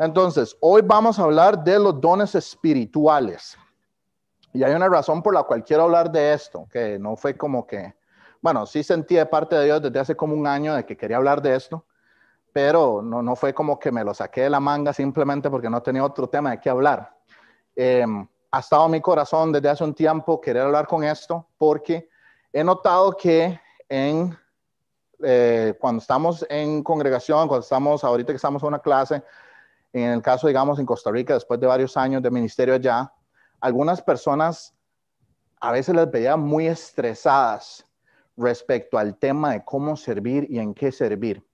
Entonces, hoy vamos a hablar de los dones espirituales. Y hay una razón por la cual quiero hablar de esto, que no fue como que, bueno, sí sentí de parte de Dios desde hace como un año de que quería hablar de esto, pero no, no fue como que me lo saqué de la manga simplemente porque no tenía otro tema de qué hablar. Em, ha estado en mi corazón desde hace un tiempo querer hablar con esto porque he notado que en, eh, cuando estamos en congregación, cuando estamos, ahorita que estamos en una clase, en el caso, digamos, en Costa Rica, después de varios años de ministerio allá, algunas personas a veces les veía muy estresadas respecto al tema de cómo servir y en qué servir.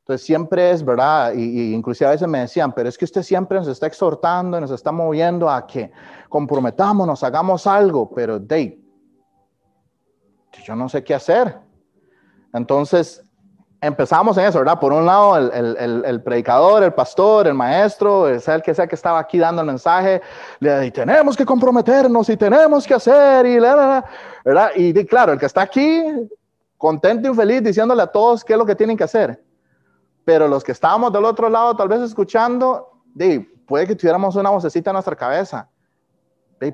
Entonces siempre es, ¿verdad? Y, inclusive a veces me decían, pero es que usted siempre nos está exhortando, nos está moviendo a que comprometámonos, hagamos algo, pero Dave, yo no sé qué hacer. Entonces empezamos en eso, ¿verdad? Por un lado, el, predicador, el pastor, el maestro, sea el que sea que estaba aquí dando el mensaje, y tenemos que comprometernos y tenemos que hacer, y ¿verdad? Y claro, el que está aquí, contento y feliz, diciéndole a todos qué es lo que tienen que hacer. Pero los que estábamos del otro lado, tal vez escuchando, puede que tuviéramos una vocecita en nuestra cabeza.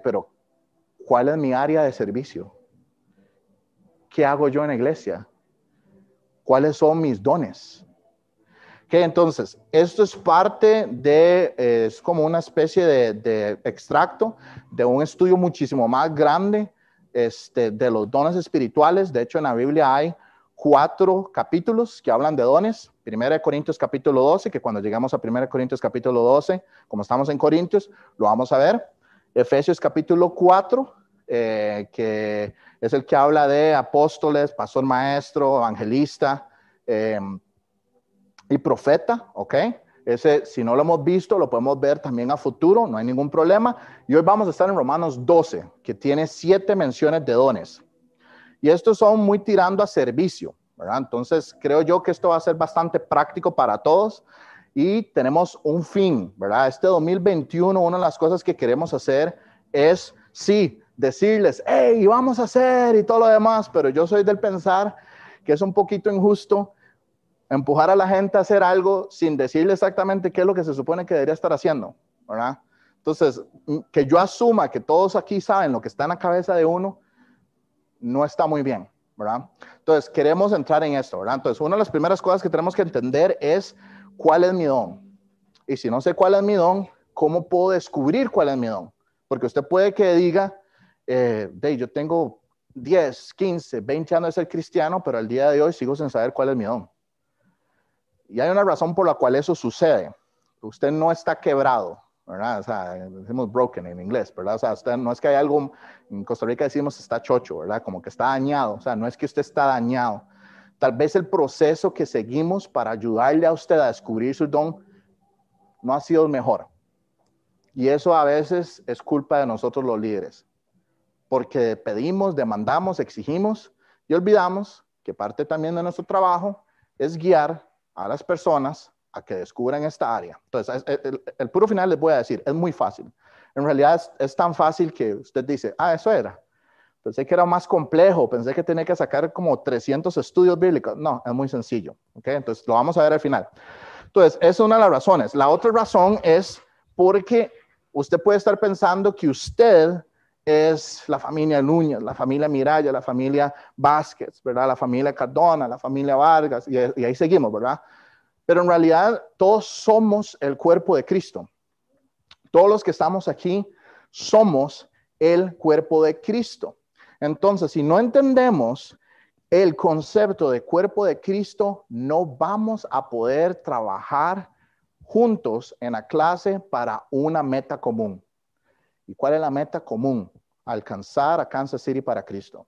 pero, ¿cuál es mi área de servicio? ¿Qué hago yo en la iglesia? Cuáles son mis dones. Que entonces, esto es parte de, es como una especie de, extracto de un estudio muchísimo más grande este, de los dones espirituales. De hecho, en la Biblia hay cuatro capítulos que hablan de dones. Primera de Corintios capítulo 12, que cuando llegamos a Primera de Corintios capítulo 12, como estamos en Corintios, lo vamos a ver. Efesios capítulo 4, eh, que es el que habla de apóstoles, pastor maestro, evangelista em, y profeta, ¿ok? Ese, si no lo hemos visto, lo podemos ver también a futuro, no hay ningún problema. Y hoy vamos a estar en Romanos 12, que tiene siete menciones de dones. Y estos son muy tirando a servicio, ¿verdad? Entonces, creo yo que esto va a ser bastante práctico para todos y tenemos un fin, ¿verdad? Este 2021, una de las cosas que queremos hacer es, sí, decirles, hey, vamos a hacer y todo lo demás, pero yo soy del pensar que es un poquito injusto empujar a la gente a hacer algo sin decirle exactamente qué es lo que se supone que debería estar haciendo, ¿verdad? Entonces, mm, que yo asuma que todos aquí saben lo que está en la cabeza de uno, no está muy bien, ¿verdad? Entonces, queremos entrar en esto, ¿verdad? Entonces, una de las primeras cosas que tenemos que entender es cuál es mi don. Y si no sé cuál es mi don, ¿cómo puedo descubrir cuál es mi don? Porque usted puede que diga, eh, de, yo tengo 10, 15, 20 años de ser cristiano, pero al día de hoy sigo sin saber cuál es mi don. Y hay una razón por la cual eso sucede. Usted no está quebrado, ¿verdad? O sea, decimos broken en inglés, ¿verdad? O sea, usted, no es que hay algo, en Costa Rica decimos está chocho, ¿verdad? Como que está dañado. O sea, no es que usted está dañado. Tal vez el proceso que seguimos para ayudarle a usted a descubrir su don no ha sido el mejor. Y eso a veces es culpa de nosotros los líderes porque pedimos, demandamos, exigimos y olvidamos que parte también de nuestro trabajo es guiar a las personas a que descubran esta área. Entonces, el, puro final les voy a decir, es muy fácil. En realidad es, tan fácil que usted dice, ah, eso era. Pensé que era más complejo, pensé que tenía que sacar como 300 estudios bíblicos. No, es muy sencillo. ¿okay? Entonces, lo vamos a ver al final. Entonces, esa es una de las razones. La otra razón es porque usted puede estar pensando que usted es la familia Núñez, la familia Miraya, la familia Vázquez, ¿verdad? La familia Cardona, la familia Vargas, y, ahí seguimos, ¿verdad? Pero en realidad todos somos el cuerpo de Cristo. Todos los que estamos aquí somos el cuerpo de Cristo. Entonces, si no entendemos el concepto de cuerpo de Cristo, no vamos a poder trabajar juntos en la clase para una meta común. ¿Y cuál es la meta común? Alcanzar a Kansas City para Cristo.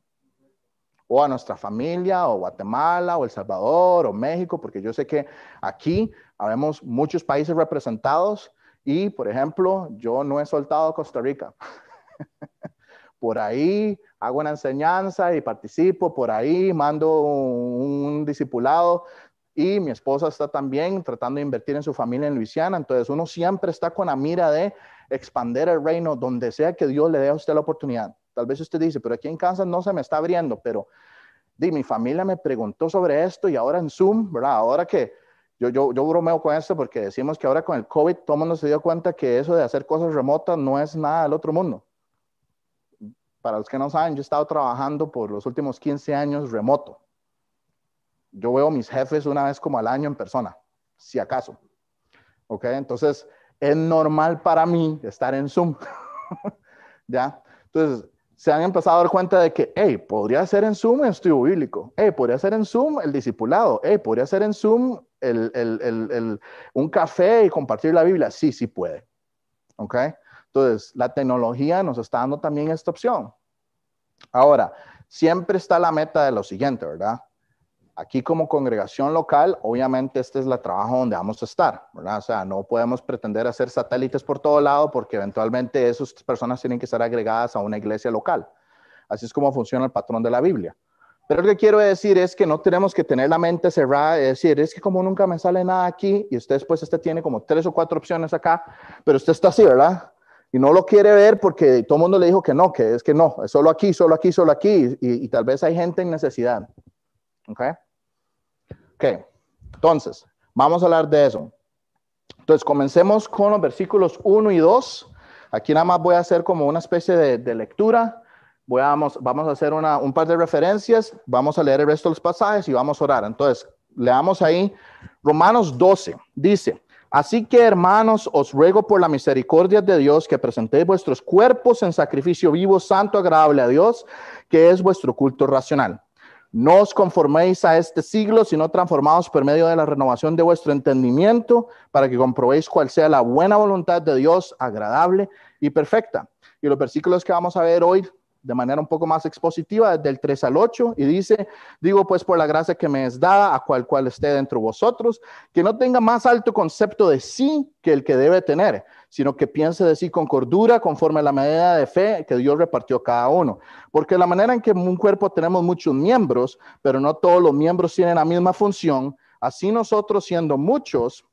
O a nuestra familia, o Guatemala, o El Salvador, o México, porque yo sé que aquí habemos muchos países representados y, por ejemplo, yo no he soltado Costa Rica. por ahí hago una enseñanza y participo, por ahí mando un, discipulado y mi esposa está también tratando de invertir en su familia en Luisiana. Entonces uno siempre está con la mira de expander el reino donde sea que Dios le dé a usted la oportunidad. Tal vez usted dice, pero aquí en Kansas no se me está abriendo, pero di, mi familia me preguntó sobre esto y ahora en Zoom, ¿verdad? Ahora que, Yo, yo, yo bromeo con esto porque decimos que ahora con el COVID todo el mundo se dio cuenta que eso de hacer cosas remotas no es nada del otro mundo. Para los que no saben, yo he estado trabajando por los últimos 15 años remoto. Yo veo mis jefes una vez como al año en persona, si acaso. ¿Ok? Entonces, es normal para mí estar en Zoom. ¿Ya? Entonces, se han empezado a dar cuenta de que, hey, podría ser en Zoom el estudio bíblico, hey, podría ser en Zoom el discipulado, hey, podría ser en Zoom el, el, el, un café y compartir la Biblia. Sí, sí puede. ¿Ok? Entonces, la tecnología nos está dando también esta opción. Ahora, siempre está la meta de lo siguiente, ¿verdad? Aquí como congregación local, obviamente este es el trabajo donde vamos a estar, ¿verdad? O sea, no podemos pretender hacer satélites por todo lado porque eventualmente esas personas tienen que ser agregadas a una iglesia local. Así es como funciona el patrón de la Biblia. Pero lo que quiero decir es que no tenemos que tener la mente cerrada y decir, es que como nunca me sale nada aquí y usted después este tiene como tres o cuatro opciones acá, pero usted está así, ¿verdad? Y no lo quiere ver porque todo el mundo le dijo que no, que es que no, es solo aquí, solo aquí, solo aquí y, y tal vez hay gente en necesidad. ¿Ok? Ok, entonces, vamos a hablar de eso. Entonces, comencemos con los versículos 1 y 2. Aquí nada más voy a hacer como una especie de, lectura. Vamos, vamos a hacer un par de referencias, vamos a leer el resto de los pasajes y vamos a orar. Entonces, leamos ahí Romanos 12. Dice, así que hermanos, os ruego por la misericordia de Dios que presentéis vuestros cuerpos en sacrificio vivo, santo, agradable a Dios, que es vuestro culto racional. No os conforméis a este siglo, sino transformados por medio de la renovación de vuestro entendimiento, para que comprobéis cuál sea la buena voluntad de Dios, agradable y perfecta. Y los versículos que vamos a ver hoy de manera un poco más expositiva, del 3 al 8, y dice, digo pues por la gracia que me es dada, a cual cual esté dentro de vosotros, que no tenga más alto concepto de sí que el que debe tener, sino que piense de sí con cordura, conforme a la medida de fe que Dios repartió cada uno. Porque la manera en que un cuerpo tenemos muchos miembros, pero no todos los miembros tienen la misma función, así nosotros siendo muchos,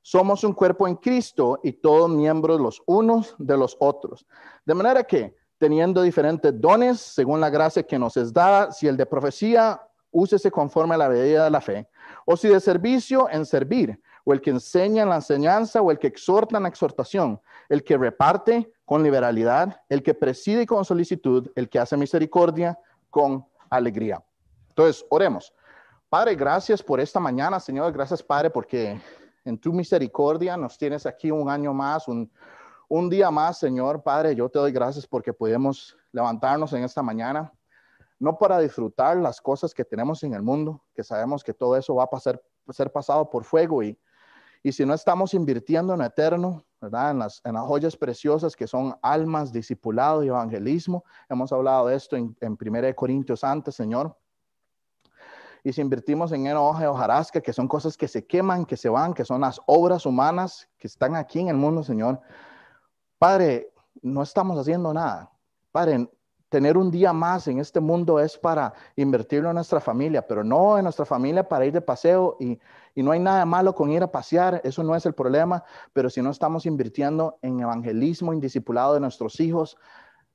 somos un cuerpo en Cristo y todos miembros los unos de los otros. De manera que teniendo diferentes dones según la gracia que nos es dada, si el de profecía, úsese conforme a la medida de la fe, o si de servicio, en servir, o el que enseña en la enseñanza, o el que exhorta en la exhortación, el que reparte con liberalidad, el que preside con solicitud, el que hace misericordia con alegría. Entonces, oremos. Padre, gracias por esta mañana, Señor. Gracias, Padre, porque en tu misericordia nos tienes aquí un año más, un, un día más, Señor Padre, yo te doy gracias porque podemos levantarnos en esta mañana, no para disfrutar las cosas que tenemos en el mundo, que sabemos que todo eso va a pasar, ser pasado por fuego y, y si no estamos invirtiendo en eterno, ¿verdad? En las, en joyas preciosas que son almas, discipulado y evangelismo. Hemos hablado de esto en, en 1 Corintios antes, Señor. Y si invertimos en enoje o jarasca, que son cosas que se queman, que se van, que son las obras humanas que están aquí en el mundo, Señor, Padre, no estamos haciendo nada. Padre, tener un día más en este mundo es para invertirlo en nuestra familia, pero no en nuestra familia para ir de paseo y, no hay nada malo con ir a pasear, eso no es el problema, pero si no estamos invirtiendo en evangelismo, en discipulado de nuestros hijos,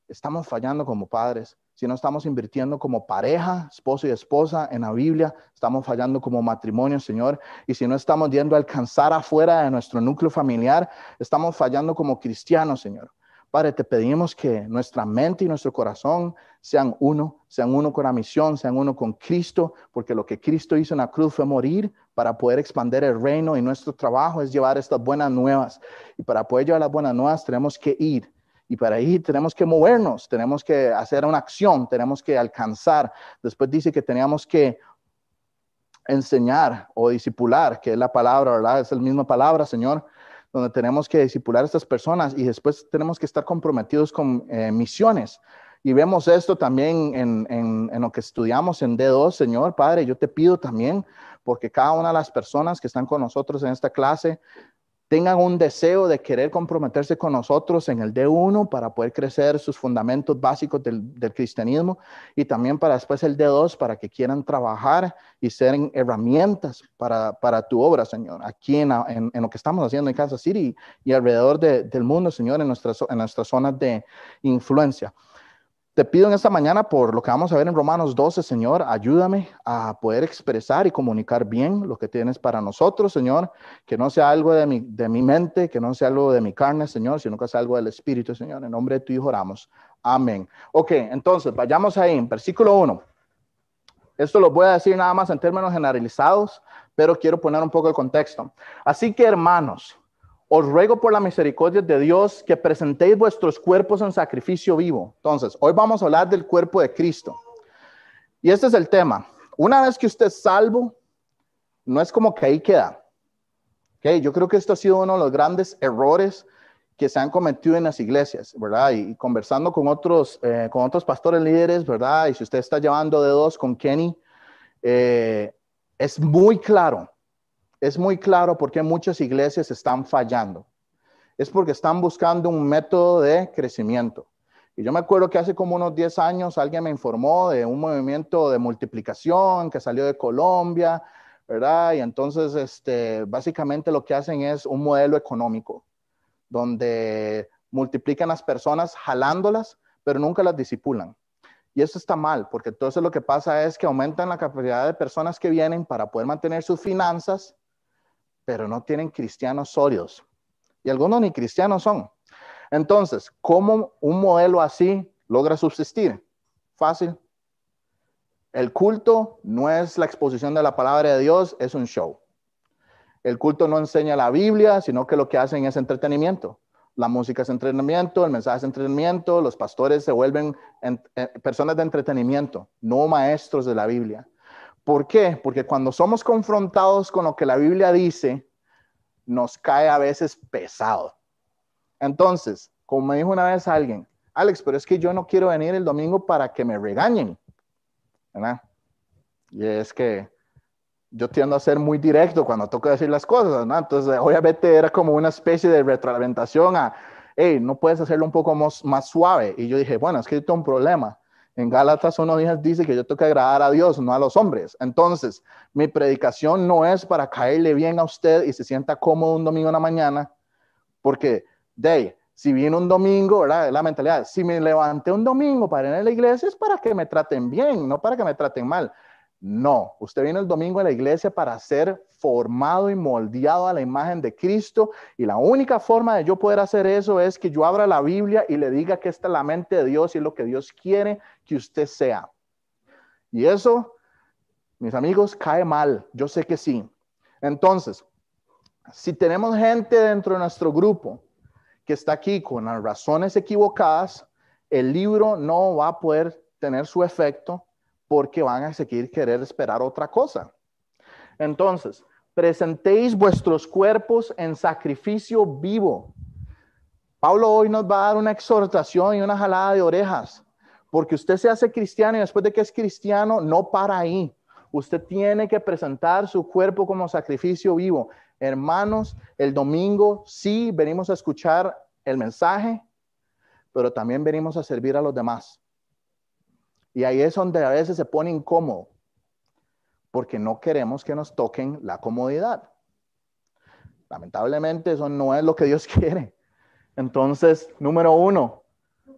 estamos fallando como padres. Si no estamos invirtiendo como pareja, esposo y esposa en la Biblia, estamos fallando como matrimonio, Señor. Y si no estamos yendo a alcanzar afuera de nuestro núcleo familiar, estamos fallando como cristianos, Señor. Padre, te pedimos que nuestra mente y nuestro corazón sean uno, sean uno con la misión, sean uno con Cristo, porque lo que Cristo hizo en la cruz fue morir para poder expandir el reino y nuestro trabajo es llevar estas buenas nuevas. Y para poder llevar las buenas nuevas tenemos que ir y para ahí tenemos que movernos, tenemos que hacer una acción, tenemos que alcanzar. Después dice que teníamos que enseñar o disipular, que es la palabra, ¿verdad? Es la misma palabra, Señor, donde tenemos que disipular a estas personas y después tenemos que estar comprometidos con eh, misiones. Y vemos esto también en, en, lo que estudiamos en D2, Señor Padre. Yo te pido también, porque cada una de las personas que están con nosotros en esta clase tengan un deseo de querer comprometerse con nosotros en el D1 para poder crecer sus fundamentos básicos del, cristianismo y también para después el D2 para que quieran trabajar y ser herramientas para, tu obra, Señor, aquí en, lo que estamos haciendo en Kansas City y alrededor del mundo, Señor, en nuestras, en nuestras zonas de influencia. Te pido en esta mañana por lo que vamos a ver en Romanos 12, Señor, ayúdame a poder expresar y comunicar bien lo que tienes para nosotros, Señor, que no sea algo de mi, de mi mente, que no sea algo de mi carne, Señor, sino que sea algo del Espíritu, Señor. En nombre de tu Hijo oramos. Amén. Ok, entonces, vayamos ahí, en versículo 1. Esto lo voy a decir nada más en términos generalizados, pero quiero poner un poco el contexto. Así que, hermanos, os ruego por la misericordia de Dios que presentéis vuestros cuerpos en sacrificio vivo. Entonces, hoy vamos a hablar del cuerpo de Cristo. Y este es el tema. Una vez que usted es salvo, no es como que ahí queda. Okay, yo creo que esto ha sido uno de los grandes errores que se han cometido en las iglesias, ¿verdad? Y, conversando con otros, eh, con otros pastores líderes, ¿verdad? Y si usted está llevando de dos con Kenny, eh, es muy claro es muy claro por qué muchas iglesias están fallando. Es porque están buscando un método de crecimiento. Y yo me acuerdo que hace como unos 10 años alguien me informó de un movimiento de multiplicación que salió de Colombia, ¿verdad? Y entonces, este, básicamente lo que hacen es un modelo económico, donde multiplican las personas jalándolas, pero nunca las disipulan. Y eso está mal, porque entonces lo que pasa es que aumentan la capacidad de personas que vienen para poder mantener sus finanzas pero no tienen cristianos sólidos. Y algunos ni cristianos son. Entonces, ¿cómo un modelo así logra subsistir? Fácil. El culto no es la exposición de la palabra de Dios, es un show. El culto no enseña la Biblia, sino que lo que hacen es entretenimiento. La música es entretenimiento, el mensaje es entretenimiento, los pastores se vuelven eh, personas de entretenimiento, no maestros de la Biblia. ¿Por qué? Porque cuando somos confrontados con lo que la Biblia dice, nos cae a veces pesado. Entonces, como me dijo una vez alguien, Alex, pero es que yo no quiero venir el domingo para que me regañen. ¿verdad? Y es que yo tiendo a ser muy directo cuando toca decir las cosas, ¿no? Entonces, obviamente era como una especie de retroalimentación a, hey, no puedes hacerlo un poco más, suave. Y yo dije, bueno, es que tengo un problema. En Gálatas 1.10 dice que yo tengo que agradar a Dios, no a los hombres. Entonces, mi predicación no es para caerle bien a usted y se sienta cómodo un domingo en la mañana, porque, de si viene un domingo. La mentalidad, si me levanté un domingo para ir a la iglesia es para que me traten bien, no para que me traten mal. No, usted viene el domingo a la iglesia para ser formado y moldeado a la imagen de Cristo y la única forma de yo poder hacer eso es que yo abra la Biblia y le diga que esta es la mente de Dios y es lo que Dios quiere que usted sea. Y eso, mis amigos, cae mal, yo sé que sí. Entonces, si tenemos gente dentro de nuestro grupo que está aquí con las razones equivocadas, el libro no va a poder tener su efecto porque van a seguir querer esperar otra cosa. Entonces, presentéis vuestros cuerpos en sacrificio vivo. Pablo hoy nos va a dar una exhortación y una jalada de orejas, porque usted se hace cristiano y después de que es cristiano, no para ahí. Usted tiene que presentar su cuerpo como sacrificio vivo. Hermanos, el domingo sí venimos a escuchar el mensaje, pero también venimos a servir a los demás. Y ahí es donde a veces se pone incómodo, porque no queremos que nos toquen la comodidad. Lamentablemente eso no es lo que Dios quiere. Entonces, número uno,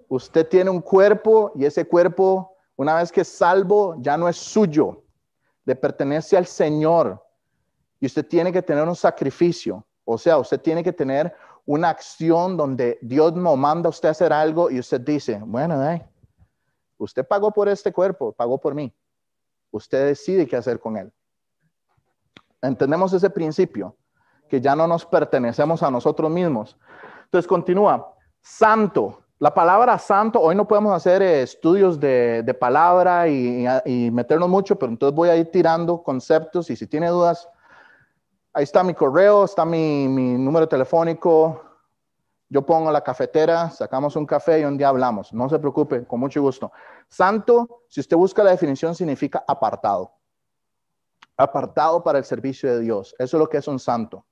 usted tiene un cuerpo y ese cuerpo, una vez que es salvo, ya no es suyo, le pertenece al Señor. Y usted tiene que tener un sacrificio. O sea, usted tiene que tener una acción donde Dios no manda a usted a hacer algo y usted dice, bueno, eh, Usted pagó por este cuerpo, pagó por mí. Usted decide qué hacer con él. Entendemos ese principio, que ya no nos pertenecemos a nosotros mismos. Entonces continúa, santo. La palabra santo, hoy no podemos hacer eh, estudios de, palabra y, meternos mucho, pero entonces voy a ir tirando conceptos y si tiene dudas, ahí está mi correo, está mi número telefónico, yo pongo la cafetera, sacamos un café y un día hablamos. No se preocupe, con mucho gusto. Santo, si usted busca la definición, significa apartado. Apartado para el servicio de Dios. Eso es lo que es un santo.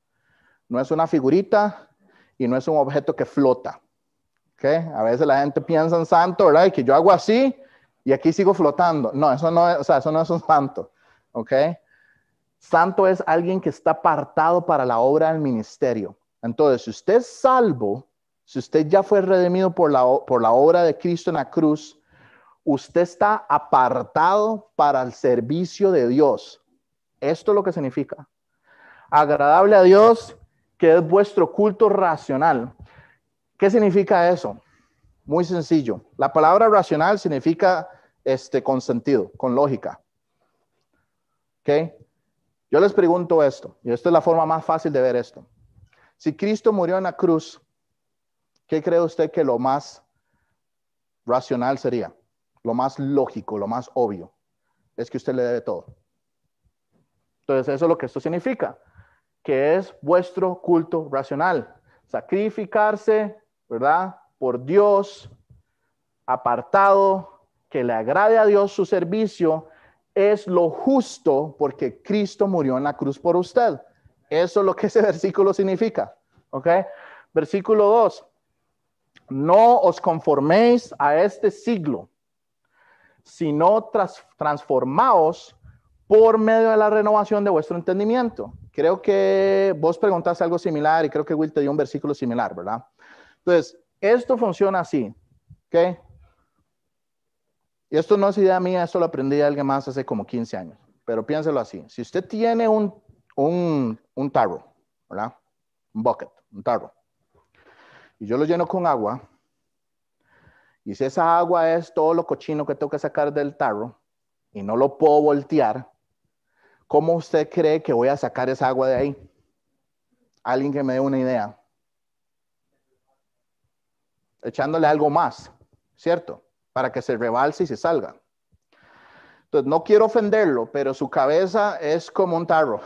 No es una figurita y no es un objeto que flota. ¿Okay? A veces la gente piensa en santo, ¿verdad? Y que yo hago así y aquí sigo flotando. No, eso no es, o sea, eso no es un santo. ¿Ok? Santo es alguien que está apartado para la obra del ministerio. Entonces, si usted es salvo, si usted ya fue redimido por la, por la obra de Cristo en la cruz, usted está apartado para el servicio de Dios. Esto es lo que significa. Agradable a Dios, que es vuestro culto racional. ¿Qué significa eso? Muy sencillo. La palabra racional significa este, con sentido, con lógica. ¿Ok? Yo les pregunto esto, y esta es la forma más fácil de ver esto. Si Cristo murió en la cruz, ¿qué cree usted que lo más racional sería? Lo más lógico, lo más obvio, es que usted le debe todo. Entonces, eso es lo que esto significa, que es vuestro culto racional. Sacrificarse, ¿verdad? Por Dios, apartado, que le agrade a Dios su servicio, es lo justo porque Cristo murió en la cruz por usted. Eso es lo que ese versículo significa. ¿Ok? Versículo 2. No os conforméis a este siglo, sino transformaos por medio de la renovación de vuestro entendimiento. Creo que vos preguntaste algo similar y creo que Will te dio un versículo similar, ¿verdad? Entonces, esto funciona así, ¿ok? Y esto no es idea mía, esto lo aprendí de alguien más hace como 15 años, pero piénselo así. Si usted tiene un, un, un tarro, ¿verdad? Un bucket, un tarro, y yo lo lleno con agua, y si esa agua es todo lo cochino que tengo que sacar del tarro y no lo puedo voltear, ¿cómo usted cree que voy a sacar esa agua de ahí? Alguien que me dé una idea. Echándole algo más, ¿cierto? Para que se rebalse y se salga. Entonces, no quiero ofenderlo, pero su cabeza es como un tarro.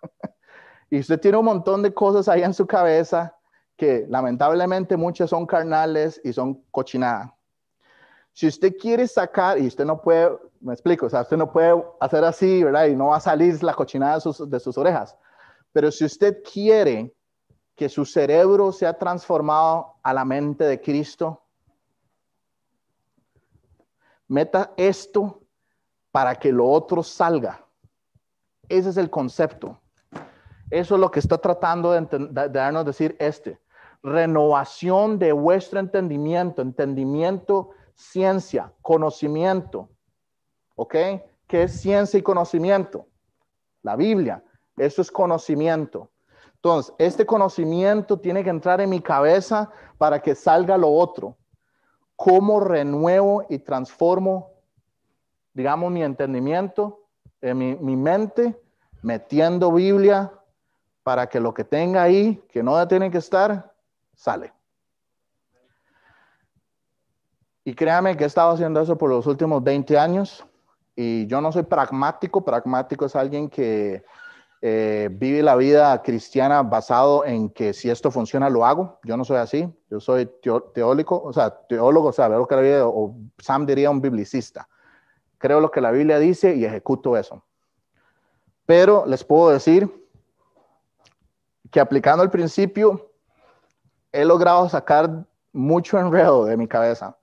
y usted tiene un montón de cosas ahí en su cabeza que lamentablemente muchas son carnales y son cochinada. Si usted quiere sacar, y usted no puede, me explico, o sea, usted no puede hacer así, ¿verdad? Y no va a salir la cochinada de sus, de sus orejas. Pero si usted quiere que su cerebro sea transformado a la mente de Cristo, meta esto para que lo otro salga. Ese es el concepto. Eso es lo que está tratando de, de darnos decir este renovación de vuestro entendimiento, entendimiento, ciencia, conocimiento. ¿Ok? ¿Qué es ciencia y conocimiento? La Biblia, eso es conocimiento. Entonces, este conocimiento tiene que entrar en mi cabeza para que salga lo otro. ¿Cómo renuevo y transformo, digamos, mi entendimiento, en mi, mi mente, metiendo Biblia para que lo que tenga ahí, que no tiene que estar, sale. Y créame que he estado haciendo eso por los últimos 20 años y yo no soy pragmático, pragmático es alguien que eh, vive la vida cristiana basado en que si esto funciona lo hago. Yo no soy así, yo soy teólico, o sea, teólogo, o sea, lo que la Biblia, o Sam diría un biblicista. Creo lo que la Biblia dice y ejecuto eso. Pero les puedo decir que aplicando el principio, he logrado sacar mucho enredo de mi cabeza,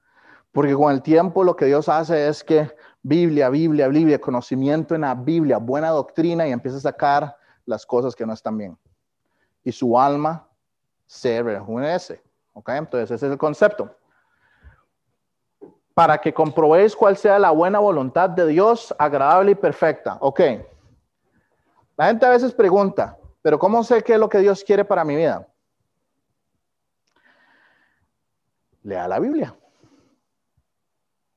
porque con el tiempo lo que Dios hace es que Biblia, Biblia, Biblia, conocimiento en la Biblia, buena doctrina y empieza a sacar las cosas que no están bien. Y su alma se rejuvenece. ¿Ok? Entonces ese es el concepto. Para que comprobéis cuál sea la buena voluntad de Dios, agradable y perfecta. Ok. La gente a veces pregunta, pero ¿cómo sé qué es lo que Dios quiere para mi vida? Lea la Biblia.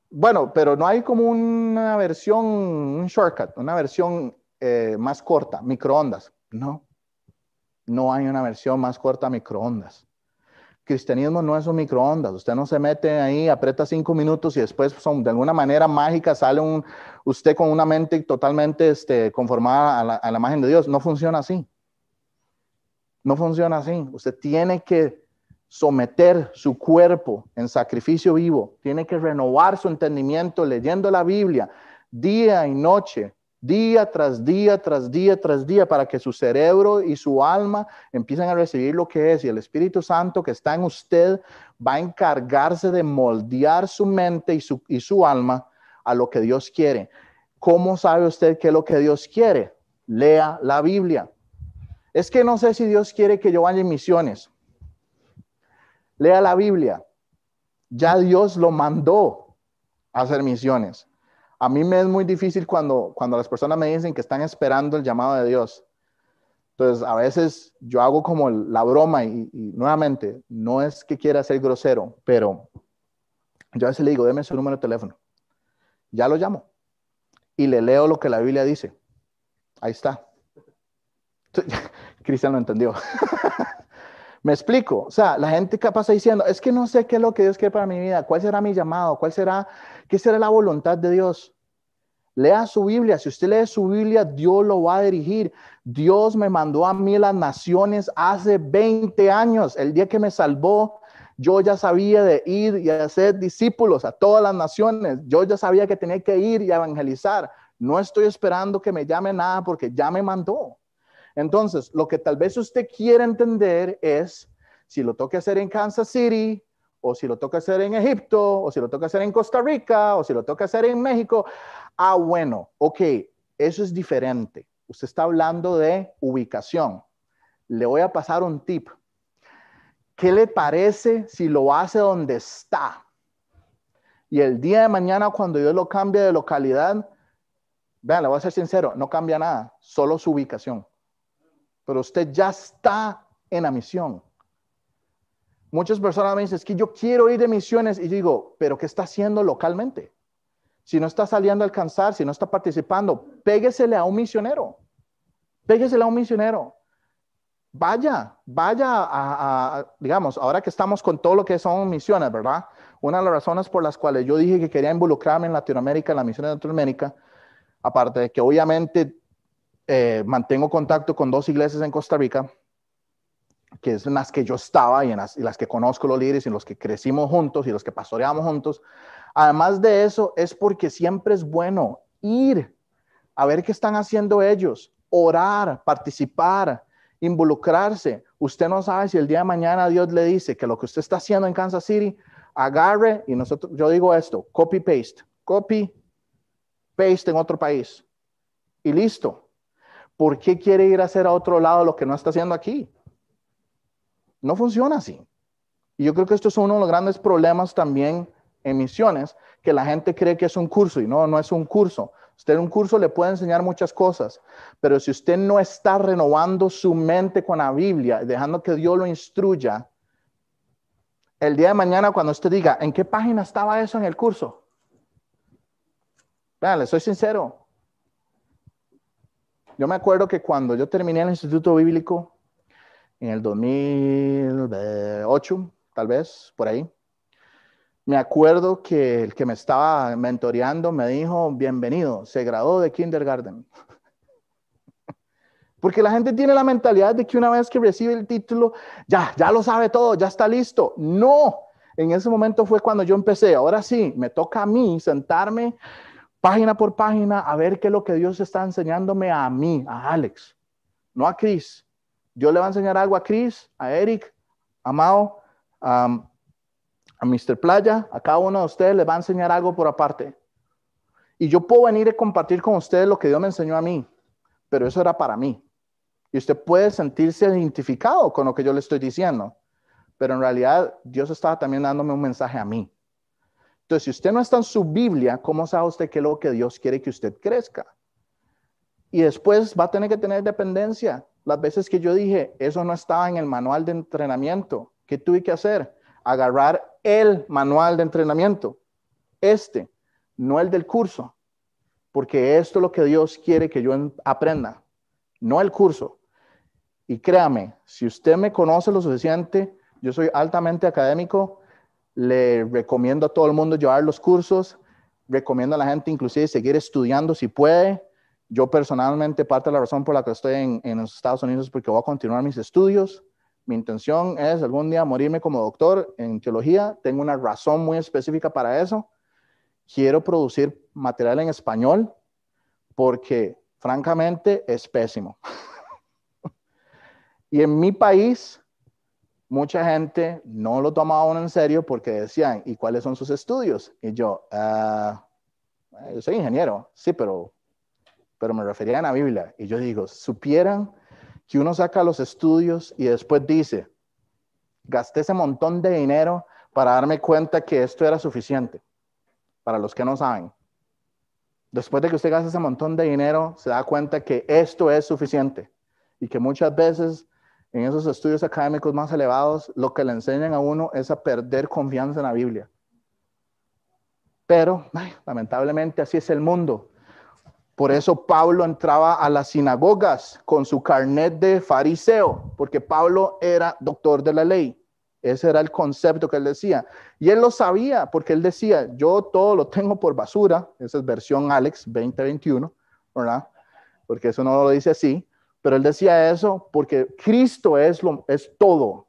Bueno, pero no hay como una versión, un shortcut, una versión eh, más corta, microondas. No, no hay una versión más corta, microondas. Cristianismo no es un microondas. Usted no se mete ahí, aprieta cinco minutos y después son, de alguna manera mágica sale un, usted con una mente totalmente este, conformada a la imagen de Dios. No funciona así. No funciona así. Usted tiene que someter su cuerpo en sacrificio vivo, tiene que renovar su entendimiento leyendo la Biblia día y noche, día tras día, tras día, tras día, para que su cerebro y su alma empiecen a recibir lo que es. Y el Espíritu Santo que está en usted va a encargarse de moldear su mente y su, y su alma a lo que Dios quiere. ¿Cómo sabe usted qué es lo que Dios quiere? Lea la Biblia. Es que no sé si Dios quiere que yo vaya en misiones. Lea la Biblia. Ya Dios lo mandó. hacer misiones. A mí me es muy difícil cuando, cuando las personas me dicen que están esperando el llamado de Dios. Entonces, a veces yo hago como la broma y, nuevamente, no es que quiera ser grosero, pero yo a veces le digo, deme su número de teléfono. Ya lo llamo y le leo lo que la Biblia dice. Ahí está. Cristian lo entendió. Me explico. O sea, la gente capaz diciendo, es que no sé qué es lo que Dios quiere para mi vida, cuál será mi llamado, cuál será, qué será la voluntad de Dios. Lea su Biblia. Si usted lee su Biblia, Dios lo va a dirigir. Dios me mandó a mí las naciones hace 20 años. El día que me salvó, yo ya sabía de ir y hacer discípulos a todas las naciones. Yo ya sabía que tenía que ir y evangelizar. No estoy esperando que me llame nada porque ya me mandó. Entonces, lo que tal vez usted quiere entender es si lo toca hacer en Kansas City, o si lo toca hacer en Egipto, o si lo toca hacer en Costa Rica, o si lo toca hacer en México. Ah, bueno, ok, eso es diferente. Usted está hablando de ubicación. Le voy a pasar un tip. ¿Qué le parece si lo hace donde está? Y el día de mañana, cuando yo lo cambie de localidad, vean, le voy a ser sincero, no cambia nada, solo su ubicación. Pero usted ya está en la misión. Muchas personas me dicen, es que yo quiero ir de misiones y digo, pero ¿qué está haciendo localmente? si no está saliendo a alcanzar, si no está participando, péguesele a un misionero. Péguesele a un misionero. Vaya, vaya a, digamos, ahora que estamos con todo lo que son misiones, ¿verdad? Una de las razones por las cuales yo dije que quería involucrarme en Latinoamérica, en la misión de Latinoamérica, aparte de que obviamente eh, mantengo contacto con dos iglesias en Costa Rica, que es en las que yo estaba y en las, y las que conozco los líderes y en los que crecimos juntos y los que pastoreamos juntos, Además de eso, es porque siempre es bueno ir a ver qué están haciendo ellos, orar, participar, involucrarse. Usted no sabe si el día de mañana Dios le dice que lo que usted está haciendo en Kansas City, agarre y nosotros, yo digo esto, copy paste, copy paste en otro país y listo. ¿Por qué quiere ir a hacer a otro lado lo que no está haciendo aquí? No funciona así. Y yo creo que esto es uno de los grandes problemas también en misiones que la gente cree que es un curso y no, no es un curso. Usted en un curso le puede enseñar muchas cosas, pero si usted no está renovando su mente con la Biblia, dejando que Dios lo instruya, el día de mañana cuando usted diga, ¿en qué página estaba eso en el curso? Vean, le soy sincero. Yo me acuerdo que cuando yo terminé el Instituto Bíblico, en el 2008, tal vez, por ahí, me acuerdo que el que me estaba mentoreando me dijo, bienvenido, se graduó de kindergarten. Porque la gente tiene la mentalidad de que una vez que recibe el título, ya, ya lo sabe todo, ya está listo. No, en ese momento fue cuando yo empecé. Ahora sí, me toca a mí sentarme página por página a ver qué es lo que Dios está enseñándome a mí, a Alex, no a Chris. Yo le voy a enseñar algo a Chris, a Eric, a Mao, a a Mr. Playa, a cada uno de ustedes les va a enseñar algo por aparte. Y yo puedo venir y compartir con ustedes lo que Dios me enseñó a mí, pero eso era para mí. Y usted puede sentirse identificado con lo que yo le estoy diciendo, pero en realidad Dios estaba también dándome un mensaje a mí. Entonces, si usted no está en su Biblia, ¿cómo sabe usted qué es lo que Dios quiere que usted crezca? Y después va a tener que tener dependencia. Las veces que yo dije, eso no estaba en el manual de entrenamiento, ¿qué tuve que hacer? agarrar el manual de entrenamiento, este, no el del curso, porque esto es lo que Dios quiere que yo aprenda, no el curso. Y créame, si usted me conoce lo suficiente, yo soy altamente académico, le recomiendo a todo el mundo llevar los cursos, recomiendo a la gente inclusive seguir estudiando si puede. Yo personalmente, parte de la razón por la que estoy en, en los Estados Unidos es porque voy a continuar mis estudios. Mi intención es algún día morirme como doctor en teología. Tengo una razón muy específica para eso. Quiero producir material en español porque francamente es pésimo. y en mi país, mucha gente no lo tomaba en serio porque decían, ¿y cuáles son sus estudios? Y yo, ah, yo soy ingeniero, sí, pero, pero me refería a la Biblia. Y yo digo, supieran que uno saca los estudios y después dice, gasté ese montón de dinero para darme cuenta que esto era suficiente. para los que no saben. Después de que usted gasta ese montón de dinero, se da cuenta que esto es suficiente y que muchas veces en esos estudios académicos más elevados lo que le enseñan a uno es a perder confianza en la Biblia. Pero lamentablemente así es el mundo. Por eso Pablo entraba a las sinagogas con su carnet de fariseo, porque Pablo era doctor de la ley. Ese era el concepto que él decía. Y él lo sabía, porque él decía, yo todo lo tengo por basura. Esa es versión Alex 2021, ¿verdad? Porque eso no lo dice así. Pero él decía eso porque Cristo es, lo, es todo.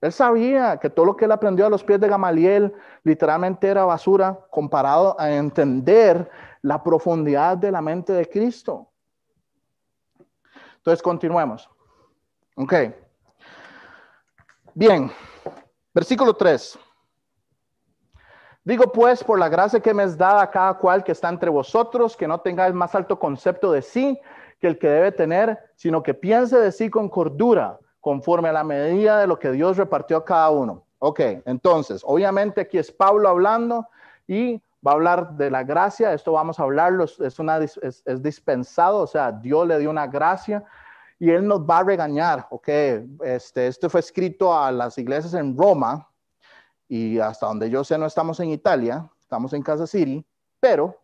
Él sabía que todo lo que él aprendió a los pies de Gamaliel literalmente era basura comparado a entender la profundidad de la mente de Cristo. Entonces, continuemos. Ok. Bien, versículo 3. Digo pues, por la gracia que me es dada a cada cual que está entre vosotros, que no tenga el más alto concepto de sí que el que debe tener, sino que piense de sí con cordura, conforme a la medida de lo que Dios repartió a cada uno. Ok, entonces, obviamente aquí es Pablo hablando y va a hablar de la gracia, esto vamos a hablarlo, es, una, es, dispensado, o sea, Dios le dio una gracia y Él nos va a regañar, ok, este, esto fue escrito a las iglesias en Roma y hasta donde yo sé no estamos en Italia, estamos en Casa City, pero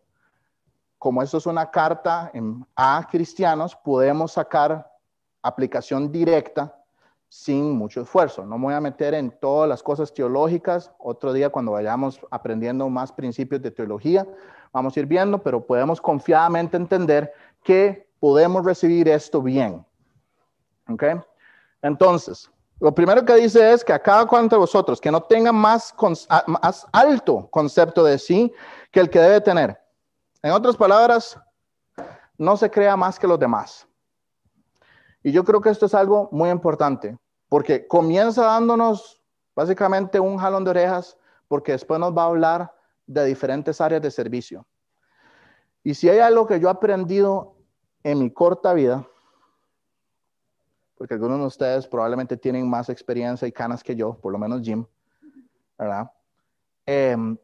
como esto es una carta a cristianos, podemos sacar aplicación directa sin mucho esfuerzo. No me voy a meter en todas las cosas teológicas. Otro día cuando vayamos aprendiendo más principios de teología, vamos a ir viendo, pero podemos confiadamente entender que podemos recibir esto bien. ¿Ok? Entonces, lo primero que dice es que a cada cual de vosotros que no tenga más, más alto concepto de sí que el que debe tener. En otras palabras, no se crea más que los demás. Y yo creo que esto es algo muy importante, porque comienza dándonos básicamente un jalón de orejas, porque después nos va a hablar de diferentes áreas de servicio. Y si hay algo que yo he aprendido en mi corta vida, porque algunos de ustedes probablemente tienen más experiencia y canas que yo, por lo menos Jim, ¿verdad? Em,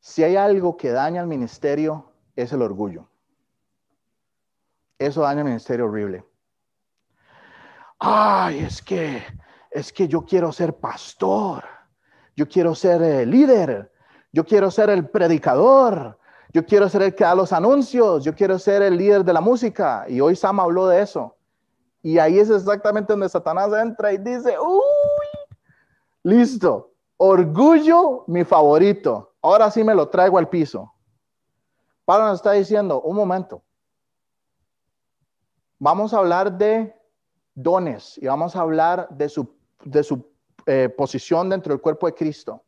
si hay algo que daña al ministerio, es el orgullo. Eso daña al ministerio horrible ay, es que, es que yo quiero ser pastor, yo quiero ser el líder, yo quiero ser el predicador, yo quiero ser el que da los anuncios, yo quiero ser el líder de la música. Y hoy Sam habló de eso. Y ahí es exactamente donde Satanás entra y dice, uy, listo, orgullo mi favorito. Ahora sí me lo traigo al piso. Pablo nos está diciendo, un momento, vamos a hablar de dones y vamos a hablar de su, de su eh, posición dentro del cuerpo de Cristo.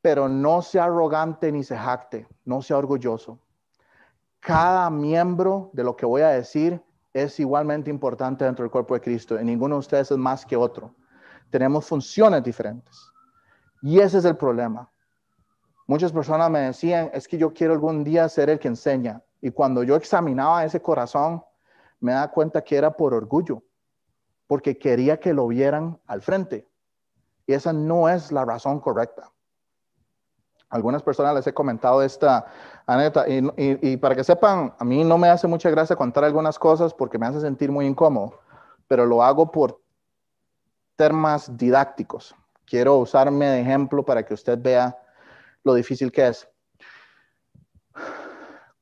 Pero no sea arrogante ni se jacte, no sea orgulloso. Cada miembro de lo que voy a decir es igualmente importante dentro del cuerpo de Cristo y ninguno de ustedes es más que otro. Tenemos funciones diferentes. Y ese es el problema. Muchas personas me decían, es que yo quiero algún día ser el que enseña. Y cuando yo examinaba ese corazón, me da cuenta que era por orgullo, porque quería que lo vieran al frente. Y esa no es la razón correcta. Algunas personas les he comentado esta anécdota y, y, para que sepan, a mí no me hace mucha gracia contar algunas cosas porque me hace sentir muy incómodo, pero lo hago por temas didácticos. Quiero usarme de ejemplo para que usted vea lo difícil que es.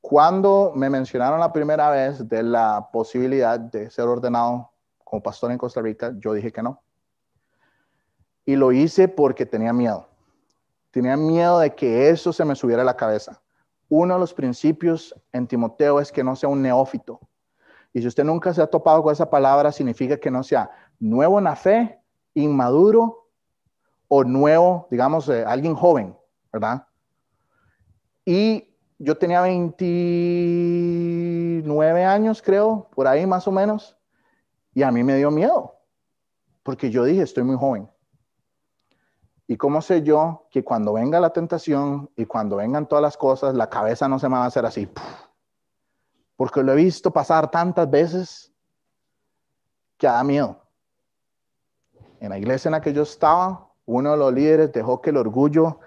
Cuando me mencionaron la primera vez de la posibilidad de ser ordenado como pastor en Costa Rica, yo dije que no. Y lo hice porque tenía miedo. Tenía miedo de que eso se me subiera a la cabeza. Uno de los principios en Timoteo es que no sea un neófito. Y si usted nunca se ha topado con esa palabra, significa que no sea nuevo en la fe, inmaduro o nuevo, digamos, eh, alguien joven, ¿verdad? Y yo tenía 29 años, creo, por ahí más o menos, y a mí me dio miedo, porque yo dije, estoy muy joven. ¿Y cómo sé yo que cuando venga la tentación y cuando vengan todas las cosas, la cabeza no se me va a hacer así? Porque lo he visto pasar tantas veces que da miedo. En la iglesia en la que yo estaba, uno de los líderes dejó que el orgullo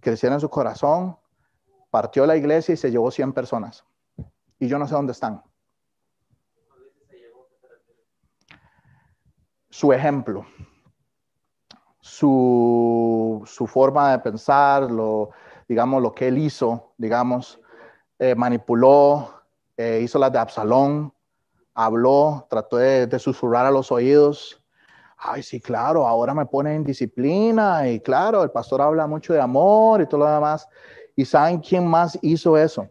creciera en su corazón, partió la iglesia y se llevó 100 personas. Y yo no sé dónde están. Su ejemplo, su, forma de pensar, lo, digamos, lo que él hizo, digamos, eh, manipuló, eh, hizo las de Absalón, habló, trató de, susurrar a los oídos. Ay, sí, claro, ahora me pone en disciplina y claro, el pastor habla mucho de amor y todo lo demás. ¿Y saben quién más hizo eso?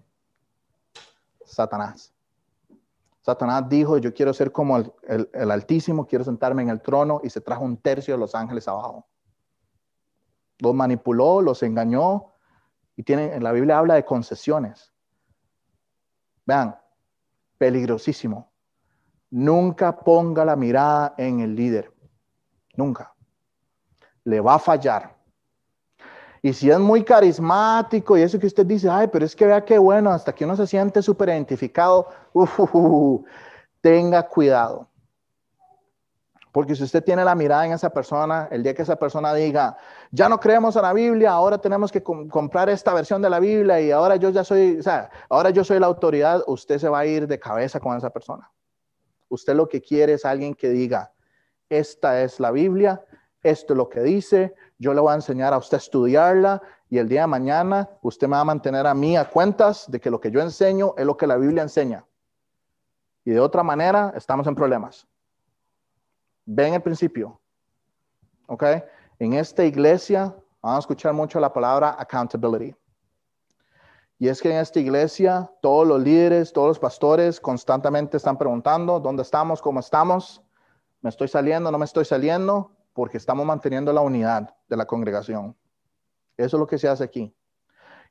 Satanás. Satanás dijo, yo quiero ser como el, Altísimo, quiero sentarme en el trono y se trajo un tercio de los ángeles abajo. Los manipuló, los engañó y tiene, en la Biblia habla de concesiones. Vean, peligrosísimo. Nunca ponga la mirada en el líder. Nunca. Le va a fallar. Y si es muy carismático y eso que usted dice, ay, pero es que vea qué bueno, hasta que uno se siente súper identificado, tenga cuidado. Porque si usted tiene la mirada en esa persona, el día que esa persona diga, ya no creemos en la Biblia, ahora tenemos que comprar esta versión de la Biblia y ahora yo ya soy, o sea, ahora yo soy la autoridad, usted se va a ir de cabeza con esa persona. Usted lo que quiere es alguien que diga, esta es la Biblia, esto es lo que dice, yo le voy a enseñar a usted a estudiarla y el día de mañana usted me va a mantener a mí a cuentas de que lo que yo enseño es lo que la Biblia enseña. Y de otra manera, estamos en problemas. Ven el principio. ¿Ok? En esta iglesia vamos a escuchar mucho la palabra accountability. Y es que en esta iglesia todos los líderes, todos los pastores constantemente están preguntando, ¿dónde estamos? ¿Cómo estamos? ¿Me estoy saliendo? ¿No me estoy saliendo? Porque estamos manteniendo la unidad de la congregación. Eso es lo que se hace aquí.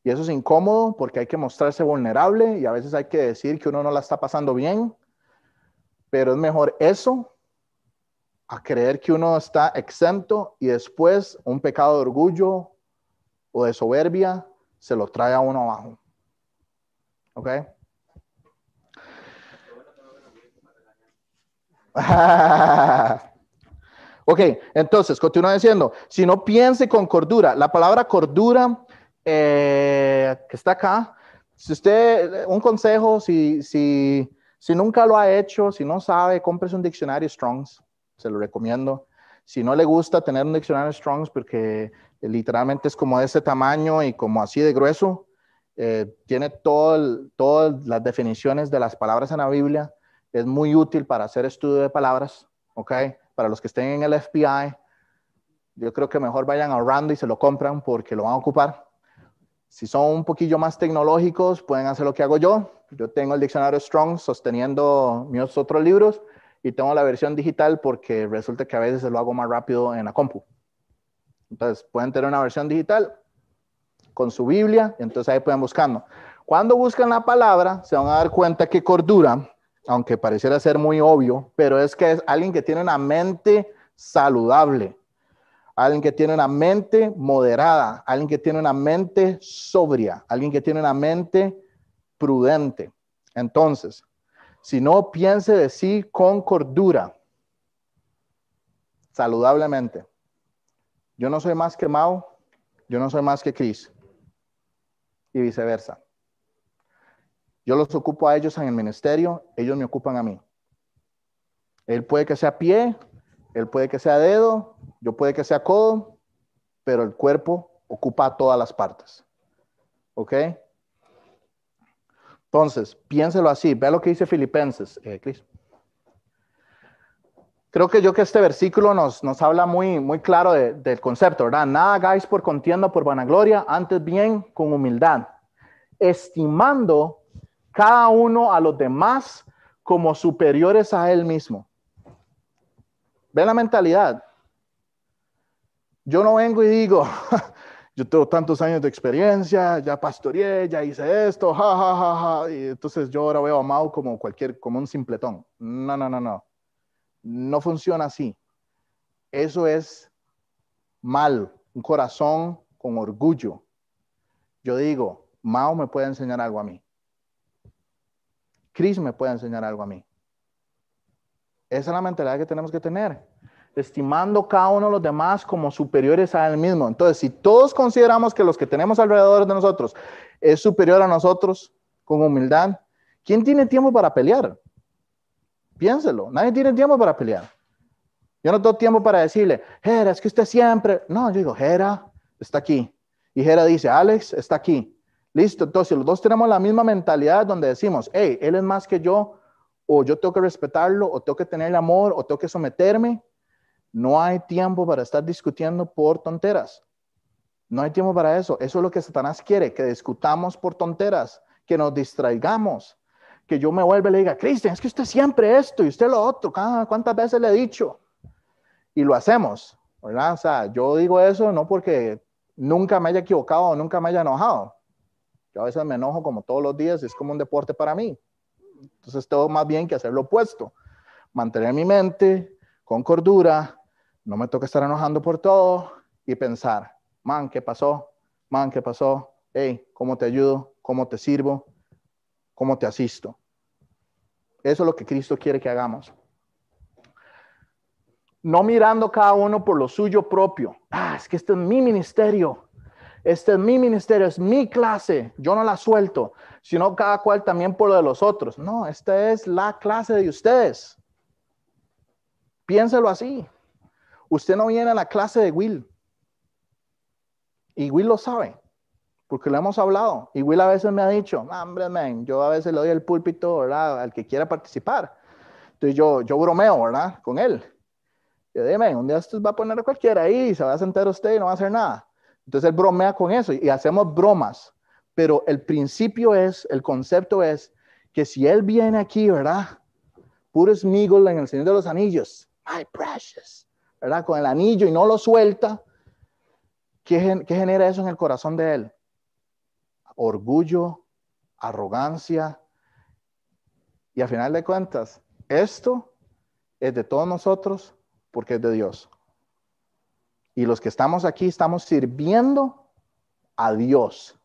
Y eso es incómodo porque hay que mostrarse vulnerable y a veces hay que decir que uno no la está pasando bien, pero es mejor eso a creer que uno está exento y después un pecado de orgullo o de soberbia se lo trae a uno abajo. ¿Ok? ok, entonces, continúa diciendo, si no piense con cordura, la palabra cordura eh, que está acá, si usted, un consejo, si, si, si nunca lo ha hecho, si no sabe, cómprese un diccionario Strongs se lo recomiendo. Si no le gusta tener un diccionario Strongs porque literalmente es como de ese tamaño y como así de grueso, eh, tiene todas las definiciones de las palabras en la Biblia, es muy útil para hacer estudio de palabras, ¿ok? Para los que estén en el FBI, yo creo que mejor vayan ahorrando y se lo compran porque lo van a ocupar. Si son un poquillo más tecnológicos, pueden hacer lo que hago yo. Yo tengo el diccionario Strong sosteniendo mis otros libros y tengo la versión digital porque resulta que a veces se lo hago más rápido en la compu. Entonces, pueden tener una versión digital con su Biblia, entonces ahí pueden buscando. Cuando buscan la palabra, se van a dar cuenta que cordura, aunque pareciera ser muy obvio, pero es que es alguien que tiene una mente saludable, alguien que tiene una mente moderada, alguien que tiene una mente sobria, alguien que tiene una mente prudente. Entonces, si no piense de sí con cordura, saludablemente. Yo no soy más que Mao, yo no soy más que Cris, y viceversa. Yo los ocupo a ellos en el ministerio, ellos me ocupan a mí. Él puede que sea pie, él puede que sea dedo, yo puede que sea codo, pero el cuerpo ocupa todas las partes. ¿Ok? Entonces, piénselo así, vea lo que dice Filipenses, eh, Cris. Creo que yo que este versículo nos, nos habla muy, muy claro del concepto, ¿verdad? Nada hagáis por contienda, por vanagloria, antes bien con humildad, estimando cada uno a los demás como superiores a él mismo. Ve la mentalidad. Yo no vengo y digo, yo tengo tantos años de experiencia, ya pastoreé, ya hice esto, ja, ja, y entonces yo ahora veo a Mau como cualquier, como un simpletón. No, no, no, no. No funciona así. Eso es mal, un corazón con orgullo. Yo digo, Mao me puede enseñar algo a mí. Chris me puede enseñar algo a mí. Esa es la mentalidad que tenemos que tener. estimando cada uno de los demás como superiores a él mismo. Entonces, si todos consideramos que los que tenemos alrededor de nosotros es superior a nosotros con humildad, ¿quién tiene tiempo para pelear? Piénselo, nadie tiene tiempo para pelear. Yo no tengo tiempo para decirle, Jera, es que usted siempre. No, yo digo, Jera está aquí. Y Jera dice, Alex está aquí. Listo, entonces los dos tenemos la misma mentalidad donde decimos, hey, él es más que yo, o yo tengo que respetarlo, o tengo que tener amor, o tengo que someterme. No hay tiempo para estar discutiendo por tonteras. No hay tiempo para eso. Eso es lo que Satanás quiere, que discutamos por tonteras, que nos distraigamos, que yo me vuelva y le diga, Cristian, es que usted siempre esto y usted lo otro. ¿Cuántas veces le he dicho? Y lo hacemos, ¿verdad? O sea, yo digo eso no porque nunca me haya equivocado o nunca me haya enojado. Yo a veces me enojo como todos los días, es como un deporte para mí. Entonces tengo más bien que hacer lo opuesto. Mantener mi mente con cordura, no me toca estar enojando por todo y pensar, man, ¿qué pasó? Man, ¿qué pasó? Hey, ¿cómo te ayudo? ¿Cómo te sirvo? ¿Cómo te asisto? Eso es lo que Cristo quiere que hagamos. No mirando cada uno por lo suyo propio. Ah, es que este es mi ministerio. Este es mi ministerio, es mi clase. Yo no la suelto, sino cada cual también por lo de los otros. No, esta es la clase de ustedes. Piénselo así. Usted no viene a la clase de Will. Y Will lo sabe, porque lo hemos hablado. Y Will a veces me ha dicho, hombre, man, yo a veces le doy el púlpito, ¿verdad? Al que quiera participar. Entonces yo, yo bromeo, ¿verdad? Con él. Yo dime, un día esto va a poner a cualquiera ahí, se va a sentar usted y no va a hacer nada. Entonces él bromea con eso y hacemos bromas. Pero el principio es, el concepto es que si él viene aquí, ¿verdad? Puro Smigol en el Señor de los Anillos, my precious, ¿verdad? Con el anillo y no lo suelta, ¿qué, qué genera eso en el corazón de él? Orgullo, arrogancia. Y a final de cuentas, esto es de todos nosotros porque es de Dios. Y los que estamos aquí estamos sirviendo a Dios.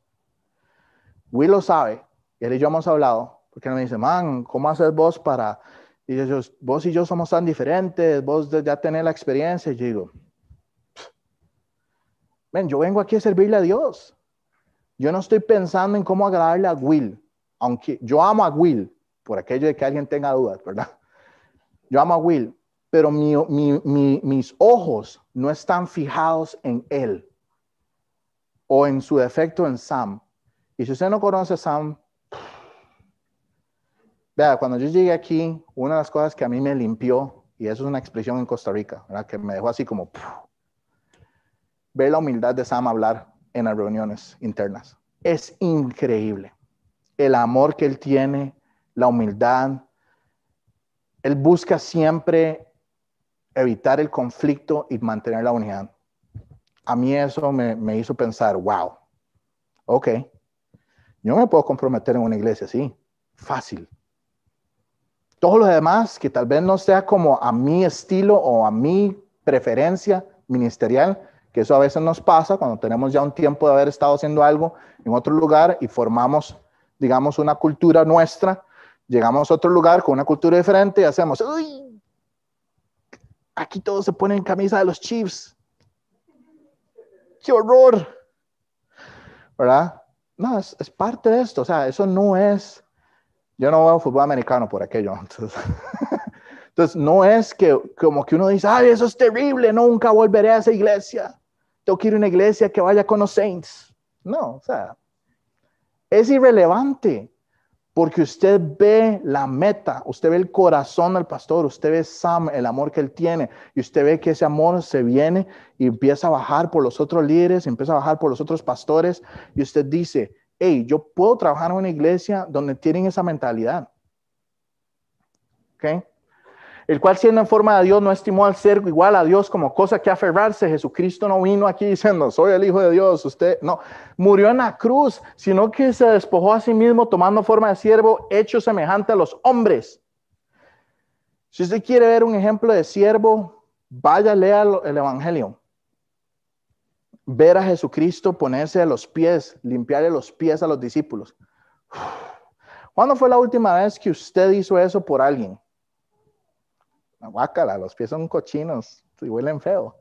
Will lo sabe, él y yo hemos hablado, porque me dice, man, ¿cómo haces vos para... Y ellos, vos y yo somos tan diferentes, vos ya tenés la experiencia. Y yo digo, ven, yo vengo aquí a servirle a Dios. Yo no estoy pensando en cómo agradarle a Will, aunque yo amo a Will, por aquello de que alguien tenga dudas, ¿verdad? Yo amo a Will, pero mis ojos no están fijados en él o en su defecto en Sam. Y si usted no conoce Sam, vea, cuando yo llegué aquí, una de las cosas que a mí me limpió, y eso es una expresión en Costa Rica, que me dejó así como, ver la humildad de Sam hablar en las reuniones internas. Es increíble. El amor que él tiene, la humildad. Él busca siempre evitar el conflicto y mantener la unidad. A mí eso me, hizo pensar, wow, ok, yo me puedo comprometer en una iglesia así, fácil. Todo lo demás, que tal vez no sea como a mi estilo o a mi preferencia ministerial, que eso a veces nos pasa cuando tenemos ya un tiempo de haber estado haciendo algo en otro lugar y formamos, digamos, una cultura nuestra, llegamos a otro lugar con una cultura diferente y hacemos, uy, Aquí todos se ponen camisa de los Chiefs. ¡Qué horror! ¿Verdad? No, es, parte de esto. O sea, eso no es. Yo no veo fútbol americano por aquello. Entonces, no es que como que uno dice, ay, eso es terrible, nunca volveré a esa iglesia. Tengo que ir a una iglesia que vaya con los Saints. No, o sea, es irrelevante. Porque usted ve la meta, usted ve el corazón del pastor, usted ve Sam, el amor que él tiene, y usted ve que ese amor se viene y empieza a bajar por los otros líderes, empieza a bajar por los otros pastores, y usted dice, hey, yo puedo trabajar en una iglesia donde tienen esa mentalidad. ¿Ok? El cual siendo en forma de Dios no estimó al ser igual a Dios como cosa que aferrarse. Jesucristo no vino aquí diciendo, soy el Hijo de Dios, usted no, murió en la cruz, sino que se despojó a sí mismo tomando forma de siervo, hecho semejante a los hombres. Si usted quiere ver un ejemplo de siervo, vaya, lea el Evangelio. Ver a Jesucristo ponerse a los pies, limpiarle los pies a los discípulos. ¿Cuándo fue la última vez que usted hizo eso por alguien? Guácala, los pies son cochinos. y huelen feo.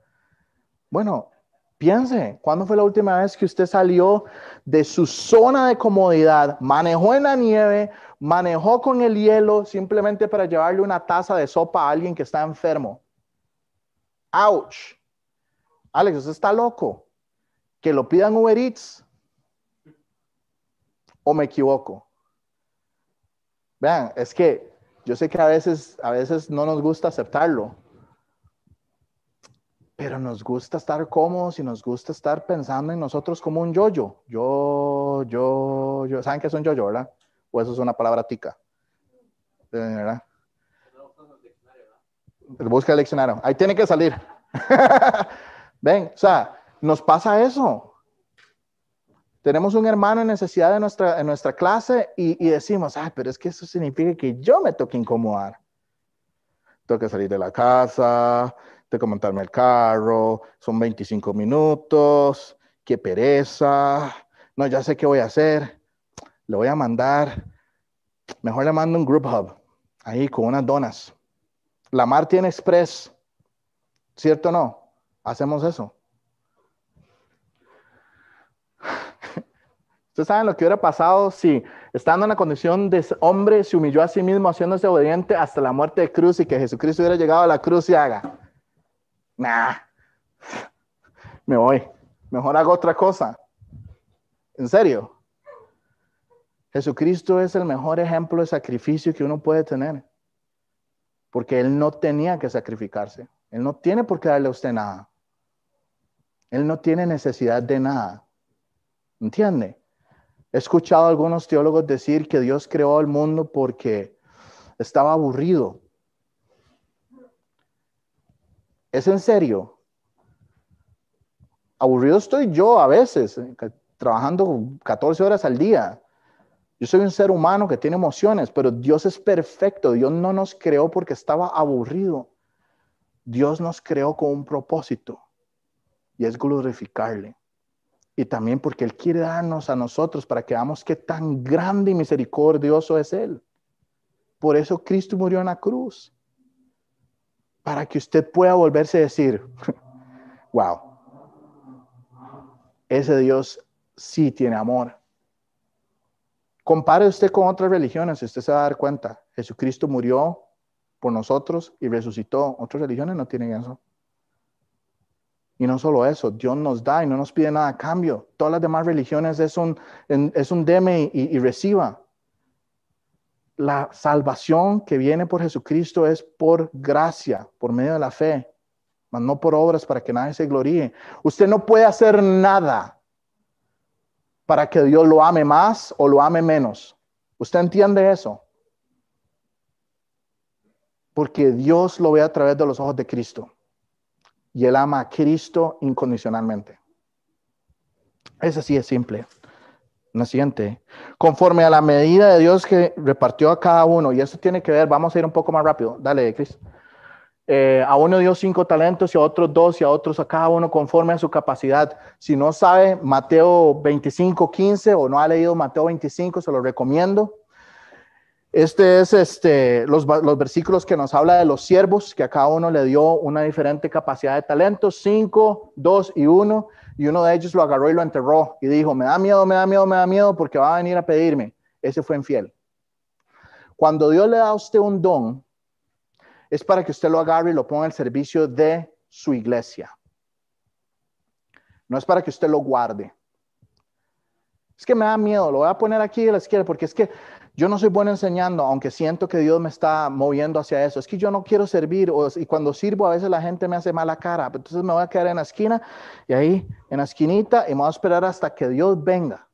Bueno, piense, ¿cuándo fue la última vez que usted salió de su zona de comodidad, manejó en la nieve, manejó con el hielo simplemente para llevarle una taza de sopa a alguien que está enfermo? ¡Auch! Alex, usted está loco. Que lo pidan Uber Eats. ¿O me equivoco? Vean, es que yo sé que a veces, a veces no nos gusta aceptarlo, pero nos gusta estar cómodos y nos gusta estar pensando en nosotros como un yo-yo. Yo, yo, yo. ¿Saben qué es un yo-yo, verdad? O eso es una palabra tica. ¿Verdad? Busca el diccionario. Ahí tiene que salir. Ven, o sea, nos pasa eso. Tenemos un hermano en necesidad de nuestra, en nuestra clase y, decimos, ay, pero es que eso significa que yo me toque incomodar. Tengo que salir de la casa, tengo que montarme el carro, son 25 minutos, qué pereza, no, ya sé qué voy a hacer, le voy a mandar, mejor le mando un group hub, ahí con unas donas. La Mar express, ¿cierto o no? Hacemos eso. Ustedes saben lo que hubiera pasado si, estando en la condición de hombre, se humilló a sí mismo, haciéndose obediente hasta la muerte de cruz y que Jesucristo hubiera llegado a la cruz y haga. Nah, me voy. Mejor hago otra cosa. En serio. Jesucristo es el mejor ejemplo de sacrificio que uno puede tener. Porque Él no tenía que sacrificarse. Él no tiene por qué darle a usted nada. Él no tiene necesidad de nada. ¿Entiende? He escuchado a algunos teólogos decir que Dios creó el mundo porque estaba aburrido. ¿Es en serio? Aburrido estoy yo a veces, trabajando 14 horas al día. Yo soy un ser humano que tiene emociones, pero Dios es perfecto. Dios no nos creó porque estaba aburrido. Dios nos creó con un propósito y es glorificarle y también porque Él quiere darnos a nosotros para que veamos qué tan grande y misericordioso es Él. Por eso Cristo murió en la cruz, para que usted pueda volverse a decir, wow, ese Dios sí tiene amor. Compare usted con otras religiones usted se va a dar cuenta, Jesucristo murió por nosotros y resucitó. Otras religiones no tienen eso. Y no solo eso, Dios nos da y no nos pide nada a cambio. Todas las demás religiones es un, es un deme y, reciba. La salvación que viene por Jesucristo es por gracia, por medio de la fe, mas no por obras para que nadie se gloríe. Usted no puede hacer nada para que Dios lo ame más o lo ame menos. ¿Usted entiende eso? Porque Dios lo ve a través de los ojos de Cristo y él ama a Cristo incondicionalmente. Ese sí es simple. La siguiente, conforme a la medida de Dios que repartió a cada uno, y eso tiene que ver, vamos a ir un poco más rápido, dale, Cris. Eh, a uno dio cinco talentos y a otros dos y a otros a cada uno conforme a su capacidad. Si no sabe Mateo 25, 15 o no ha leído Mateo 25, se lo recomiendo. Este es este, los, versículos que nos habla de los siervos, que a cada uno le dio una diferente capacidad de talentos, cinco, dos y uno, y uno de ellos lo agarró y lo enterró y dijo, me da miedo, me da miedo, me da miedo porque va a venir a pedirme. Ese fue infiel. Cuando Dios le da a usted un don, es para que usted lo agarre y lo ponga al servicio de su iglesia. No es para que usted lo guarde. Es que me da miedo, lo voy a poner aquí a la izquierda porque es que yo no soy bueno enseñando, aunque siento que Dios me está moviendo hacia eso. Es que yo no quiero servir y cuando sirvo a veces la gente me hace mala cara. Entonces me voy a quedar en la esquina y ahí en la esquinita y me voy a esperar hasta que Dios venga.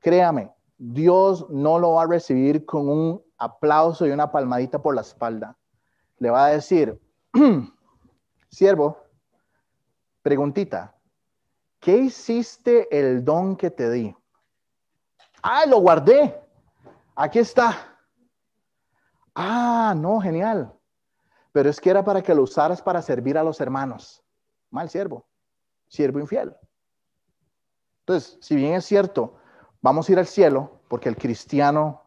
Créame, Dios no lo va a recibir con un aplauso y una palmadita por la espalda. Le va a decir, siervo, preguntita, ¿qué hiciste el don que te di? Ah, lo guardé. Aquí está. Ah, no, genial. Pero es que era para que lo usaras para servir a los hermanos. Mal siervo, siervo infiel. Entonces, si bien es cierto, vamos a ir al cielo, porque el cristiano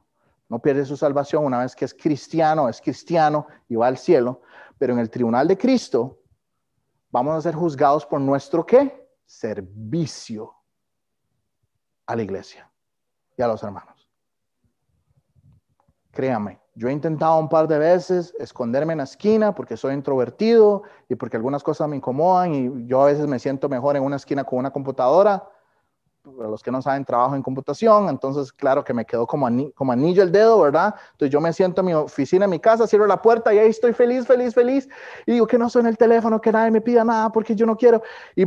no pierde su salvación una vez que es cristiano, es cristiano y va al cielo, pero en el tribunal de Cristo vamos a ser juzgados por nuestro qué? Servicio a la iglesia y a los hermanos. Créame, yo he intentado un par de veces esconderme en la esquina porque soy introvertido y porque algunas cosas me incomodan y yo a veces me siento mejor en una esquina con una computadora. Para los que no saben, trabajo en computación, entonces claro que me quedó como, como anillo el dedo, ¿verdad? Entonces yo me siento en mi oficina, en mi casa, cierro la puerta y ahí estoy feliz, feliz, feliz. Y digo que no suene el teléfono, que nadie me pida nada porque yo no quiero. Y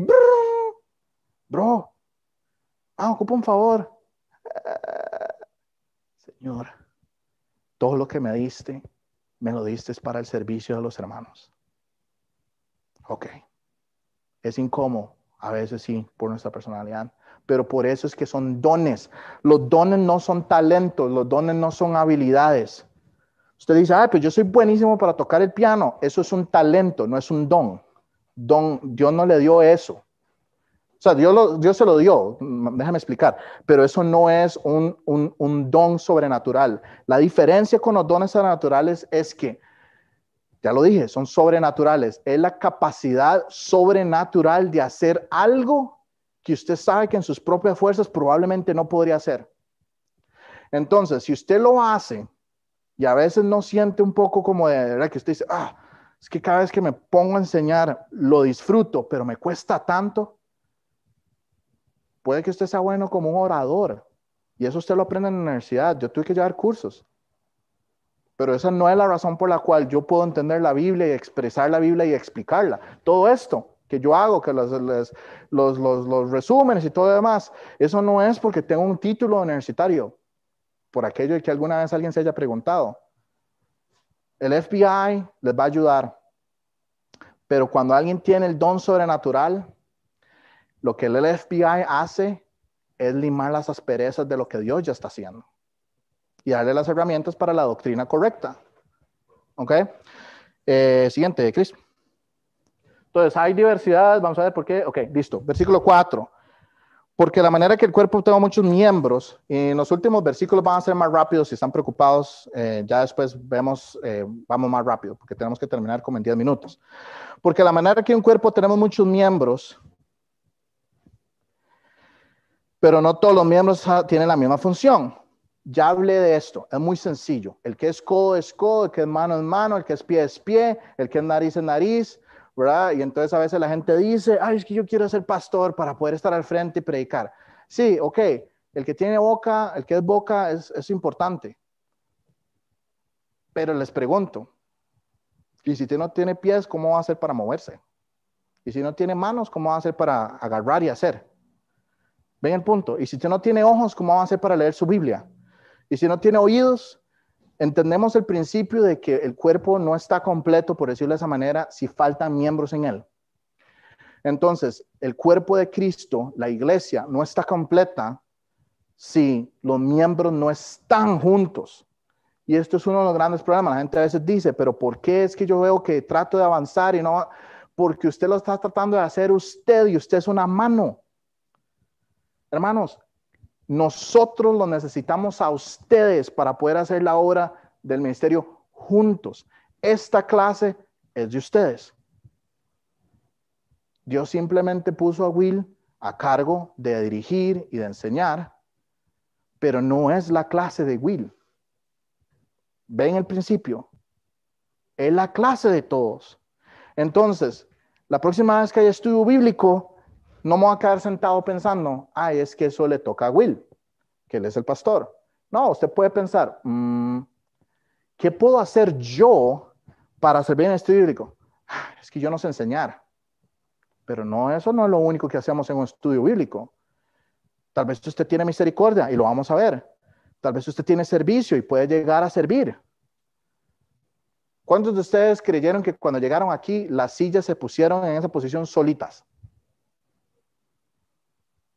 bro, ah, ocupo un favor. Señor, todo lo que me diste, me lo diste para el servicio de los hermanos. Ok. Es incómodo, a veces sí, por nuestra personalidad, pero por eso es que son dones. Los dones no son talentos, los dones no son habilidades. Usted dice, ah, pues yo soy buenísimo para tocar el piano. Eso es un talento, no es un don. Don, Dios no le dio eso. O sea, Dios, se lo dio, déjame explicar, pero eso no es un, un don sobrenatural. La diferencia con los dones sobrenaturales es que, ya lo dije, son sobrenaturales. Es la capacidad sobrenatural de hacer algo que usted sabe que en sus propias fuerzas probablemente no podría hacer. Entonces, si usted lo hace y a veces no siente un poco como de, ¿verdad? que usted dice, ah, es que cada vez que me pongo a enseñar lo disfruto, pero me cuesta tanto Puede que usted sea bueno como un orador y eso usted lo aprende en la universidad. Yo tuve que llevar cursos. Pero esa no es la razón por la cual yo puedo entender la Biblia y expresar la Biblia y explicarla. Todo esto que yo hago, que los, los, los, resúmenes y todo demás, eso no es porque tengo un título universitario, por aquello que alguna vez alguien se haya preguntado. El FBI les va a ayudar, pero cuando alguien tiene el don sobrenatural, lo que el FBI hace es limar las asperezas de lo que Dios ya está haciendo y darle las herramientas para la doctrina correcta. ¿Ok? Eh, siguiente, Chris. Entonces, hay diversidad, vamos a ver por qué. Ok, listo. Versículo 4. Porque la manera que el cuerpo tiene muchos miembros, y en los últimos versículos van a ser más rápidos, si están preocupados, eh, ya después vemos, eh, vamos más rápido, porque tenemos que terminar como en 10 minutos. Porque la manera que un cuerpo tenemos muchos miembros, pero no todos los miembros tienen la misma función. Ya hablé de esto, es muy sencillo. El que es codo es codo, el que es mano es mano, el que es pie es pie, el que es nariz es nariz, ¿verdad? Y entonces a veces la gente dice, ay, es que yo quiero ser pastor para poder estar al frente y predicar. Sí, ok, el que tiene boca, el que es boca es, importante. Pero les pregunto, ¿y si no tiene pies, cómo va a hacer para moverse? Y si no tiene manos, ¿cómo va a hacer para agarrar y hacer? Ven el punto. Y si usted no tiene ojos, ¿cómo va a hacer para leer su Biblia? Y si no tiene oídos, entendemos el principio de que el cuerpo no está completo, por decirlo de esa manera, si faltan miembros en él. Entonces, el cuerpo de Cristo, la iglesia, no está completa si los miembros no están juntos. Y esto es uno de los grandes problemas. La gente a veces dice, pero ¿por qué es que yo veo que trato de avanzar y no? Porque usted lo está tratando de hacer usted y usted es una mano. Hermanos, nosotros lo necesitamos a ustedes para poder hacer la obra del ministerio juntos. Esta clase es de ustedes. Dios simplemente puso a Will a cargo de dirigir y de enseñar, pero no es la clase de Will. Ven el principio. Es la clase de todos. Entonces, la próxima vez que haya estudio bíblico, no me voy a quedar sentado pensando, ay, es que eso le toca a Will, que él es el pastor. No, usted puede pensar, mm, ¿qué puedo hacer yo para servir en estudio bíblico? Ah, es que yo no sé enseñar. Pero no, eso no es lo único que hacemos en un estudio bíblico. Tal vez usted tiene misericordia y lo vamos a ver. Tal vez usted tiene servicio y puede llegar a servir. ¿Cuántos de ustedes creyeron que cuando llegaron aquí las sillas se pusieron en esa posición solitas?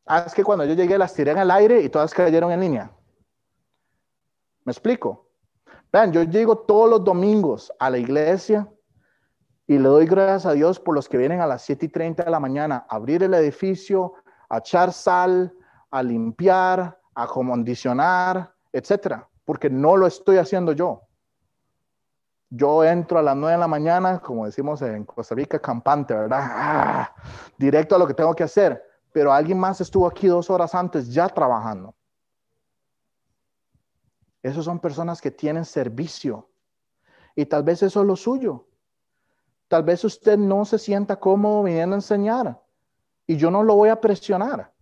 Ah, es que cuando yo llegué las tiré en el aire y todas cayeron en línea. ¿Me explico? Vean, yo llego todos los domingos a la iglesia y le doy gracias a Dios por los que vienen a las 7 y 30 de la mañana a abrir el edificio, a echar sal, a limpiar, a condicionar, etc. porque no lo estoy haciendo yo. Yo entro a las 9 de la mañana, como decimos en Costa Rica, campante, ¿verdad? Ah, directo a lo que tengo que hacer. Pero alguien más estuvo aquí dos horas antes ya trabajando. Esos son personas que tienen servicio. Y tal vez eso es lo suyo. Tal vez usted no se sienta cómodo viniendo a enseñar. Y yo no lo voy a presionar.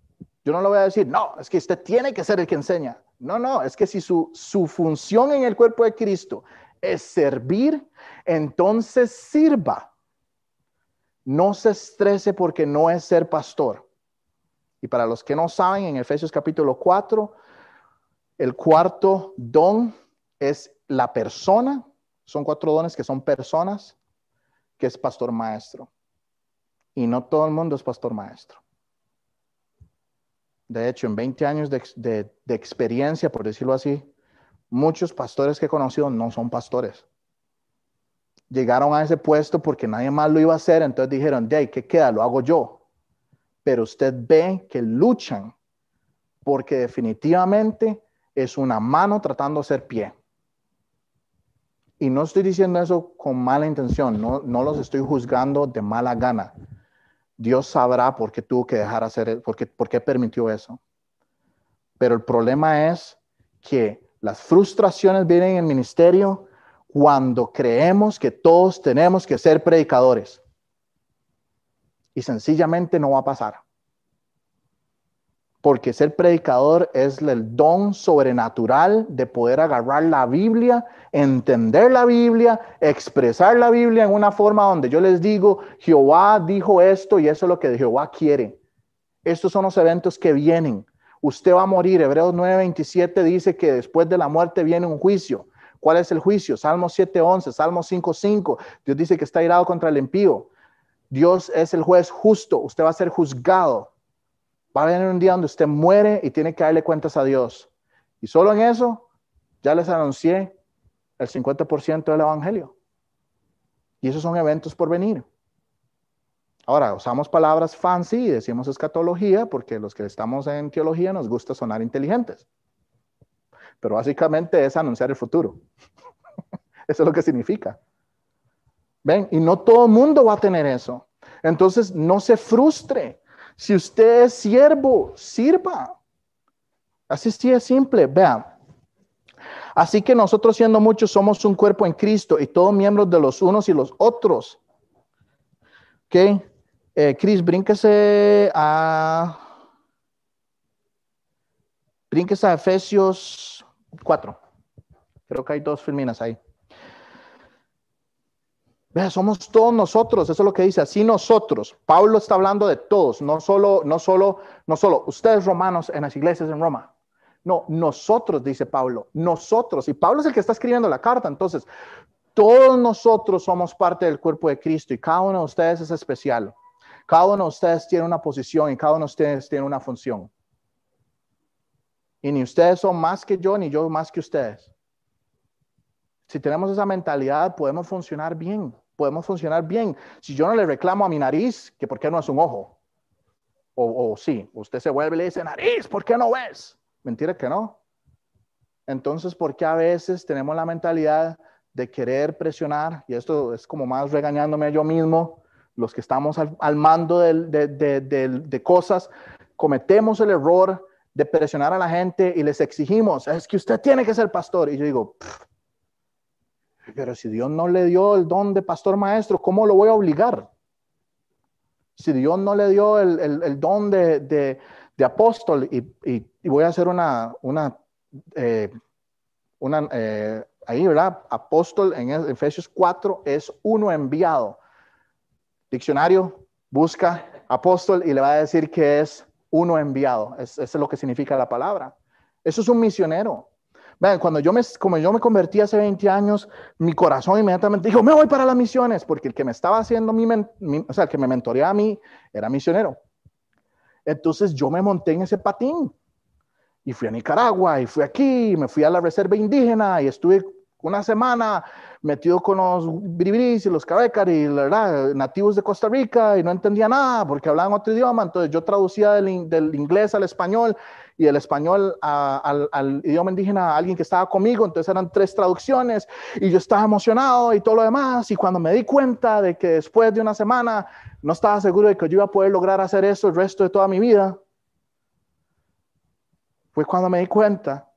Yo no le voy a decir, no, es que usted tiene que ser el que enseña. No, no, es que si su, su función en el cuerpo de Cristo es servir, entonces sirva. No se estrese porque no es ser pastor. Y para los que no saben, en Efesios capítulo 4, el cuarto don es la persona. Son cuatro dones que son personas, que es pastor maestro. Y no todo el mundo es pastor maestro. De hecho, en 20 años de, experiencia, por decirlo así, muchos pastores que he conocido no son pastores. Llegaron a ese puesto porque nadie más lo iba a hacer, entonces dijeron, de ¿qué queda? Lo hago yo. Pero usted ve que luchan porque definitivamente es una mano tratando de ser pie. Y no estoy diciendo eso con mala intención, no, no los estoy juzgando de mala gana. Dios sabrá por qué tuvo que dejar hacer, por qué, por qué permitió eso. Pero el problema es que las frustraciones vienen en el ministerio cuando creemos que todos tenemos que ser predicadores. Y sencillamente no va a pasar porque ser predicador es el don sobrenatural de poder agarrar la Biblia, entender la Biblia, expresar la Biblia en una forma donde yo les digo, Jehová dijo esto y eso es lo que Jehová quiere. Estos son los eventos que vienen. Usted va a morir. Hebreos 9:27 dice que después de la muerte viene un juicio. ¿Cuál es el juicio? Salmo 7:11, Salmo 5:5. Dios dice que está irado contra el impío. Dios es el juez justo. Usted va a ser juzgado. Va a venir un día donde usted muere y tiene que darle cuentas a Dios. Y solo en eso ya les anuncié el 50% del Evangelio. Y esos son eventos por venir. Ahora, usamos palabras fancy y decimos escatología porque los que estamos en teología nos gusta sonar inteligentes. Pero básicamente es anunciar el futuro. eso es lo que significa. ¿Ven? Y no todo el mundo va a tener eso. Entonces, no se frustre. Si usted es siervo, sirva. Así es simple, vean. Así que nosotros siendo muchos somos un cuerpo en Cristo y todos miembros de los unos y los otros. ¿Ok? Eh, Cris, brínquese a... Brínquese a Efesios 4. Creo que hay dos filminas ahí. Vea, somos todos nosotros, eso es lo que dice, así nosotros. Pablo está hablando de todos, no solo, no solo, no solo ustedes romanos en las iglesias en Roma. No, nosotros, dice Pablo, nosotros. Y Pablo es el que está escribiendo la carta, entonces, todos nosotros somos parte del cuerpo de Cristo y cada uno de ustedes es especial. Cada uno de ustedes tiene una posición y cada uno de ustedes tiene una función. Y ni ustedes son más que yo, ni yo más que ustedes. Si tenemos esa mentalidad, podemos funcionar bien podemos funcionar bien. Si yo no le reclamo a mi nariz, que por qué no es un ojo. O, o sí, usted se vuelve y le dice, nariz, ¿por qué no ves? Mentira que no. Entonces, ¿por qué a veces tenemos la mentalidad de querer presionar? Y esto es como más regañándome yo mismo, los que estamos al, mando de, de, de, cosas, cometemos el error de presionar a la gente y les exigimos, es que usted tiene que ser pastor. Y yo digo, pero si Dios no le dio el don de pastor maestro, ¿cómo lo voy a obligar? Si Dios no le dio el, don de, apóstol, y, voy a hacer una, eh, eh, ahí, ¿verdad? Apóstol en Efesios 4 es uno enviado. Diccionario busca apóstol y le va a decir que es uno enviado. eso es lo que significa la palabra. Eso es un misionero. Vean, cuando yo me, como yo me convertí hace 20 años, mi corazón inmediatamente dijo, me voy para las misiones, porque el que me estaba haciendo mi, o sea, el que me mentoreaba a mí era misionero. Entonces yo me monté en ese patín y fui a Nicaragua y fui aquí, me fui a la reserva indígena y estuve una semana metido con los biribiris y los cabecari, nativos de Costa Rica y no entendía nada porque hablaban otro idioma, entonces yo traducía del, del inglés al español y el español al, al, idioma indígena a alguien que estaba conmigo, entonces eran tres traducciones y yo estaba emocionado y todo lo demás y cuando me di cuenta de que después de una semana no estaba seguro de que yo iba a poder lograr hacer eso el resto de toda mi vida, fue cuando me di cuenta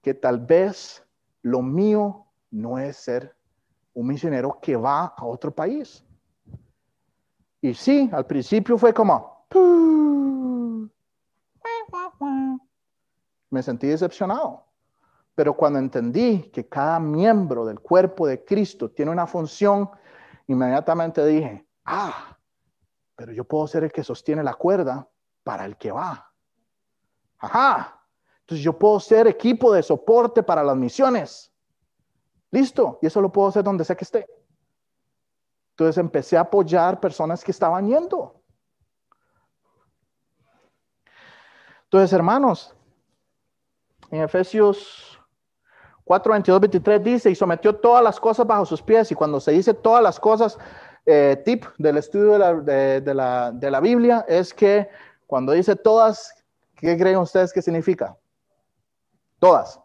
que tal vez lo mío no es ser un misionero que va a otro país. Y sí, al principio fue como, sentí decepcionado. Pero cuando entendí que cada miembro del cuerpo de Cristo tiene una función, inmediatamente dije, ah, pero yo puedo ser el que sostiene la cuerda para el que va. Ajá. Entonces yo puedo ser equipo de soporte para las misiones. Listo. Y eso lo puedo hacer donde sea que esté. Entonces empecé a apoyar personas que estaban yendo. Entonces, hermanos, en Efesios 4, 22, 23 dice, y sometió todas las cosas bajo sus pies. Y cuando se dice todas las cosas, eh, tip del estudio de la, de, la, de la Biblia es que cuando dice todas, ¿qué creen ustedes que significa? Todas.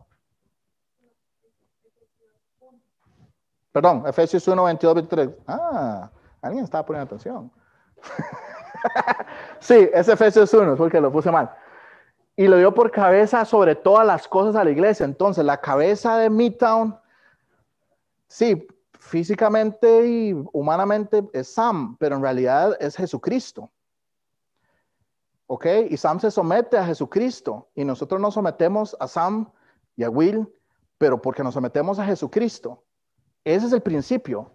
Perdón, Efesios 1, 22, 23. Ah, alguien estaba poniendo atención. sí, es Efesios 1, porque lo puse mal. Y lo dio por cabeza sobre todas las cosas a la iglesia. Entonces, la cabeza de Midtown, sí, físicamente y humanamente es Sam, pero en realidad es Jesucristo. ¿Ok? Y Sam se somete a Jesucristo y nosotros nos sometemos a Sam y a Will, pero porque nos sometemos a Jesucristo. Ese es el principio.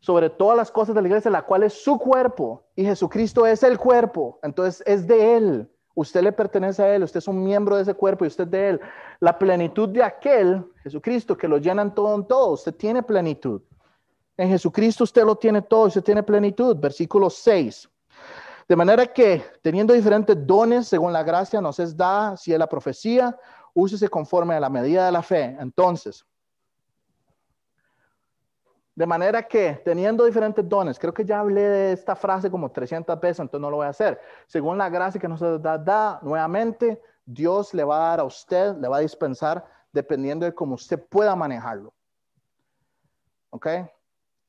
Sobre todas las cosas de la iglesia, la cual es su cuerpo y Jesucristo es el cuerpo. Entonces es de Él. Usted le pertenece a Él, usted es un miembro de ese cuerpo y usted de Él. La plenitud de aquel, Jesucristo, que lo llenan todo en todo, usted tiene plenitud. En Jesucristo usted lo tiene todo, usted tiene plenitud. Versículo 6. De manera que, teniendo diferentes dones según la gracia nos es dada, si es la profecía, úsese conforme a la medida de la fe. Entonces, de manera que, teniendo diferentes dones, creo que ya hablé de esta frase como 300 veces, entonces no lo voy a hacer. Según la gracia que nos da, da, nuevamente, Dios le va a dar a usted, le va a dispensar, dependiendo de cómo usted pueda manejarlo. ¿Ok?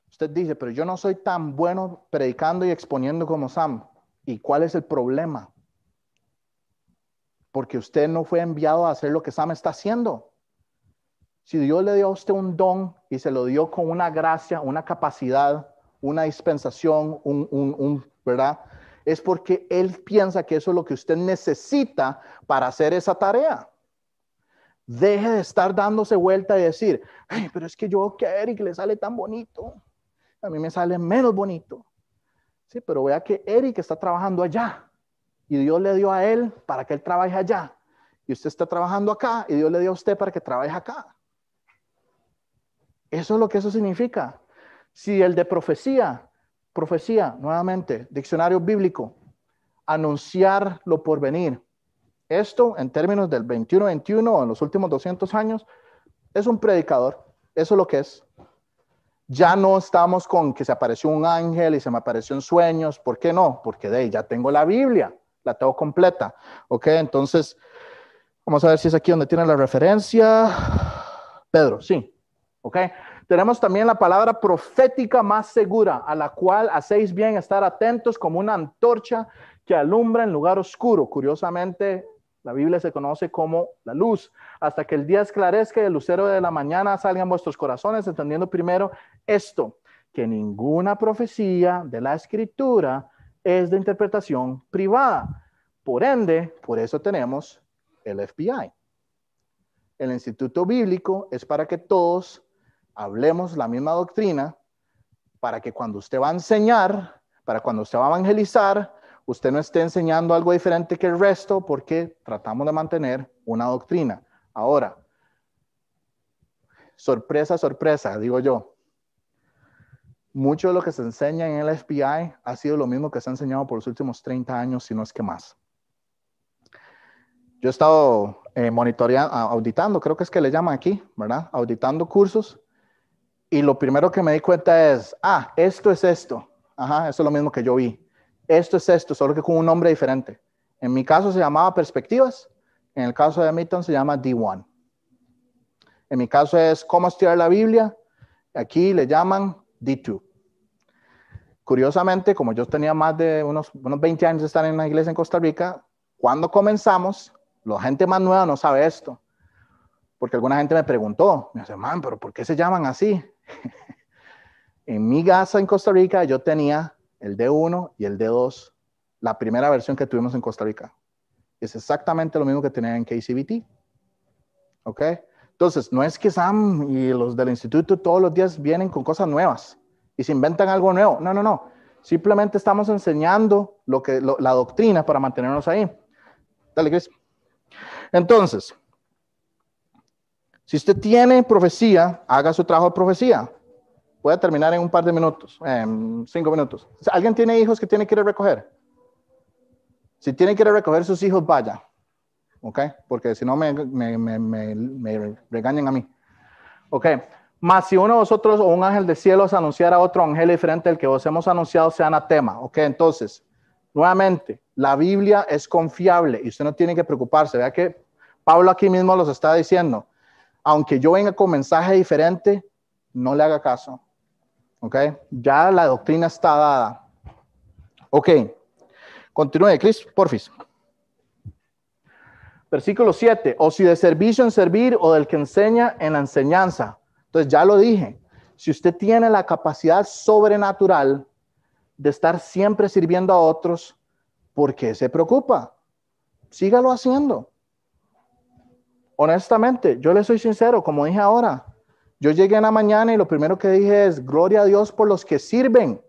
Usted dice, pero yo no soy tan bueno predicando y exponiendo como Sam. ¿Y cuál es el problema? Porque usted no fue enviado a hacer lo que Sam está haciendo. Si Dios le dio a usted un don y se lo dio con una gracia, una capacidad, una dispensación, un, ¿verdad? Es porque Él piensa que eso es lo que usted necesita para hacer esa tarea. Deje de estar dándose vuelta y decir, pero es que yo que a Eric le sale tan bonito, a mí me sale menos bonito. Sí, pero vea que Eric está trabajando allá y Dios le dio a él para que él trabaje allá. Y usted está trabajando acá y Dios le dio a usted para que trabaje acá. Eso es lo que eso significa. Si el de profecía, profecía, nuevamente, diccionario bíblico, anunciar lo por venir. Esto, en términos del 21-21 o en los últimos 200 años, es un predicador. Eso es lo que es. Ya no estamos con que se apareció un ángel y se me apareció en sueños. ¿Por qué no? Porque de ahí ya tengo la Biblia, la tengo completa. Ok, entonces, vamos a ver si es aquí donde tiene la referencia. Pedro, sí. ¿Ok? Tenemos también la palabra profética más segura, a la cual hacéis bien estar atentos como una antorcha que alumbra en lugar oscuro. Curiosamente, la Biblia se conoce como la luz, hasta que el día esclarezca y el lucero de la mañana salga en vuestros corazones, entendiendo primero esto, que ninguna profecía de la escritura es de interpretación privada. Por ende, por eso tenemos el FBI. El Instituto Bíblico es para que todos hablemos la misma doctrina para que cuando usted va a enseñar, para cuando usted va a evangelizar, usted no esté enseñando algo diferente que el resto porque tratamos de mantener una doctrina. Ahora, sorpresa, sorpresa, digo yo. Mucho de lo que se enseña en el FBI ha sido lo mismo que se ha enseñado por los últimos 30 años, si no es que más. Yo he estado eh, monitoreando, auditando, creo que es que le llaman aquí, ¿verdad? Auditando cursos y lo primero que me di cuenta es, ah, esto es esto. Ajá, eso es lo mismo que yo vi. Esto es esto, solo que con un nombre diferente. En mi caso se llamaba perspectivas, En el caso de Milton se llama D1. En mi caso es cómo estudiar la Biblia. Aquí le llaman D2. Curiosamente, como yo tenía más de unos, unos 20 años de estar en la iglesia en Costa Rica, cuando comenzamos, la gente más nueva no sabe esto. Porque alguna gente me preguntó, me dice, man, pero ¿por qué se llaman así? en mi casa en Costa Rica yo tenía el D1 y el D2, la primera versión que tuvimos en Costa Rica. Es exactamente lo mismo que tenía en KCBT. ¿Ok? Entonces, no es que Sam y los del instituto todos los días vienen con cosas nuevas y se inventan algo nuevo. No, no, no. Simplemente estamos enseñando lo que, la doctrina para mantenernos ahí. Dale, Chris. Entonces, si usted tiene profecía, haga su trabajo de profecía. Voy a terminar en un par de minutos, en cinco minutos. ¿Alguien tiene hijos que tiene que ir a recoger? Si tiene que ir a recoger sus hijos, vaya. ¿ok? Porque si no me, me, regañan a mí. ¿ok? Más si uno de vosotros o un ángel de cielos anunciara a otro ángel diferente al que vos hemos anunciado, sea anatema, ¿ok? Entonces, nuevamente, la Biblia es confiable y usted no tiene que preocuparse. Vea que Pablo aquí mismo los está diciendo, aunque yo venga con mensaje diferente, no le haga caso. ¿Ok? Ya la doctrina está dada. Ok. Continúe, Chris, porfis. Versículo 7, o si de servicio en servir o del que enseña en la enseñanza. Entonces ya lo dije, si usted tiene la capacidad sobrenatural de estar siempre sirviendo a otros, ¿por qué se preocupa? Sígalo haciendo. Honestamente, yo le soy sincero, como dije ahora, yo llegué en la mañana y lo primero que dije es, gloria a Dios por los que sirven,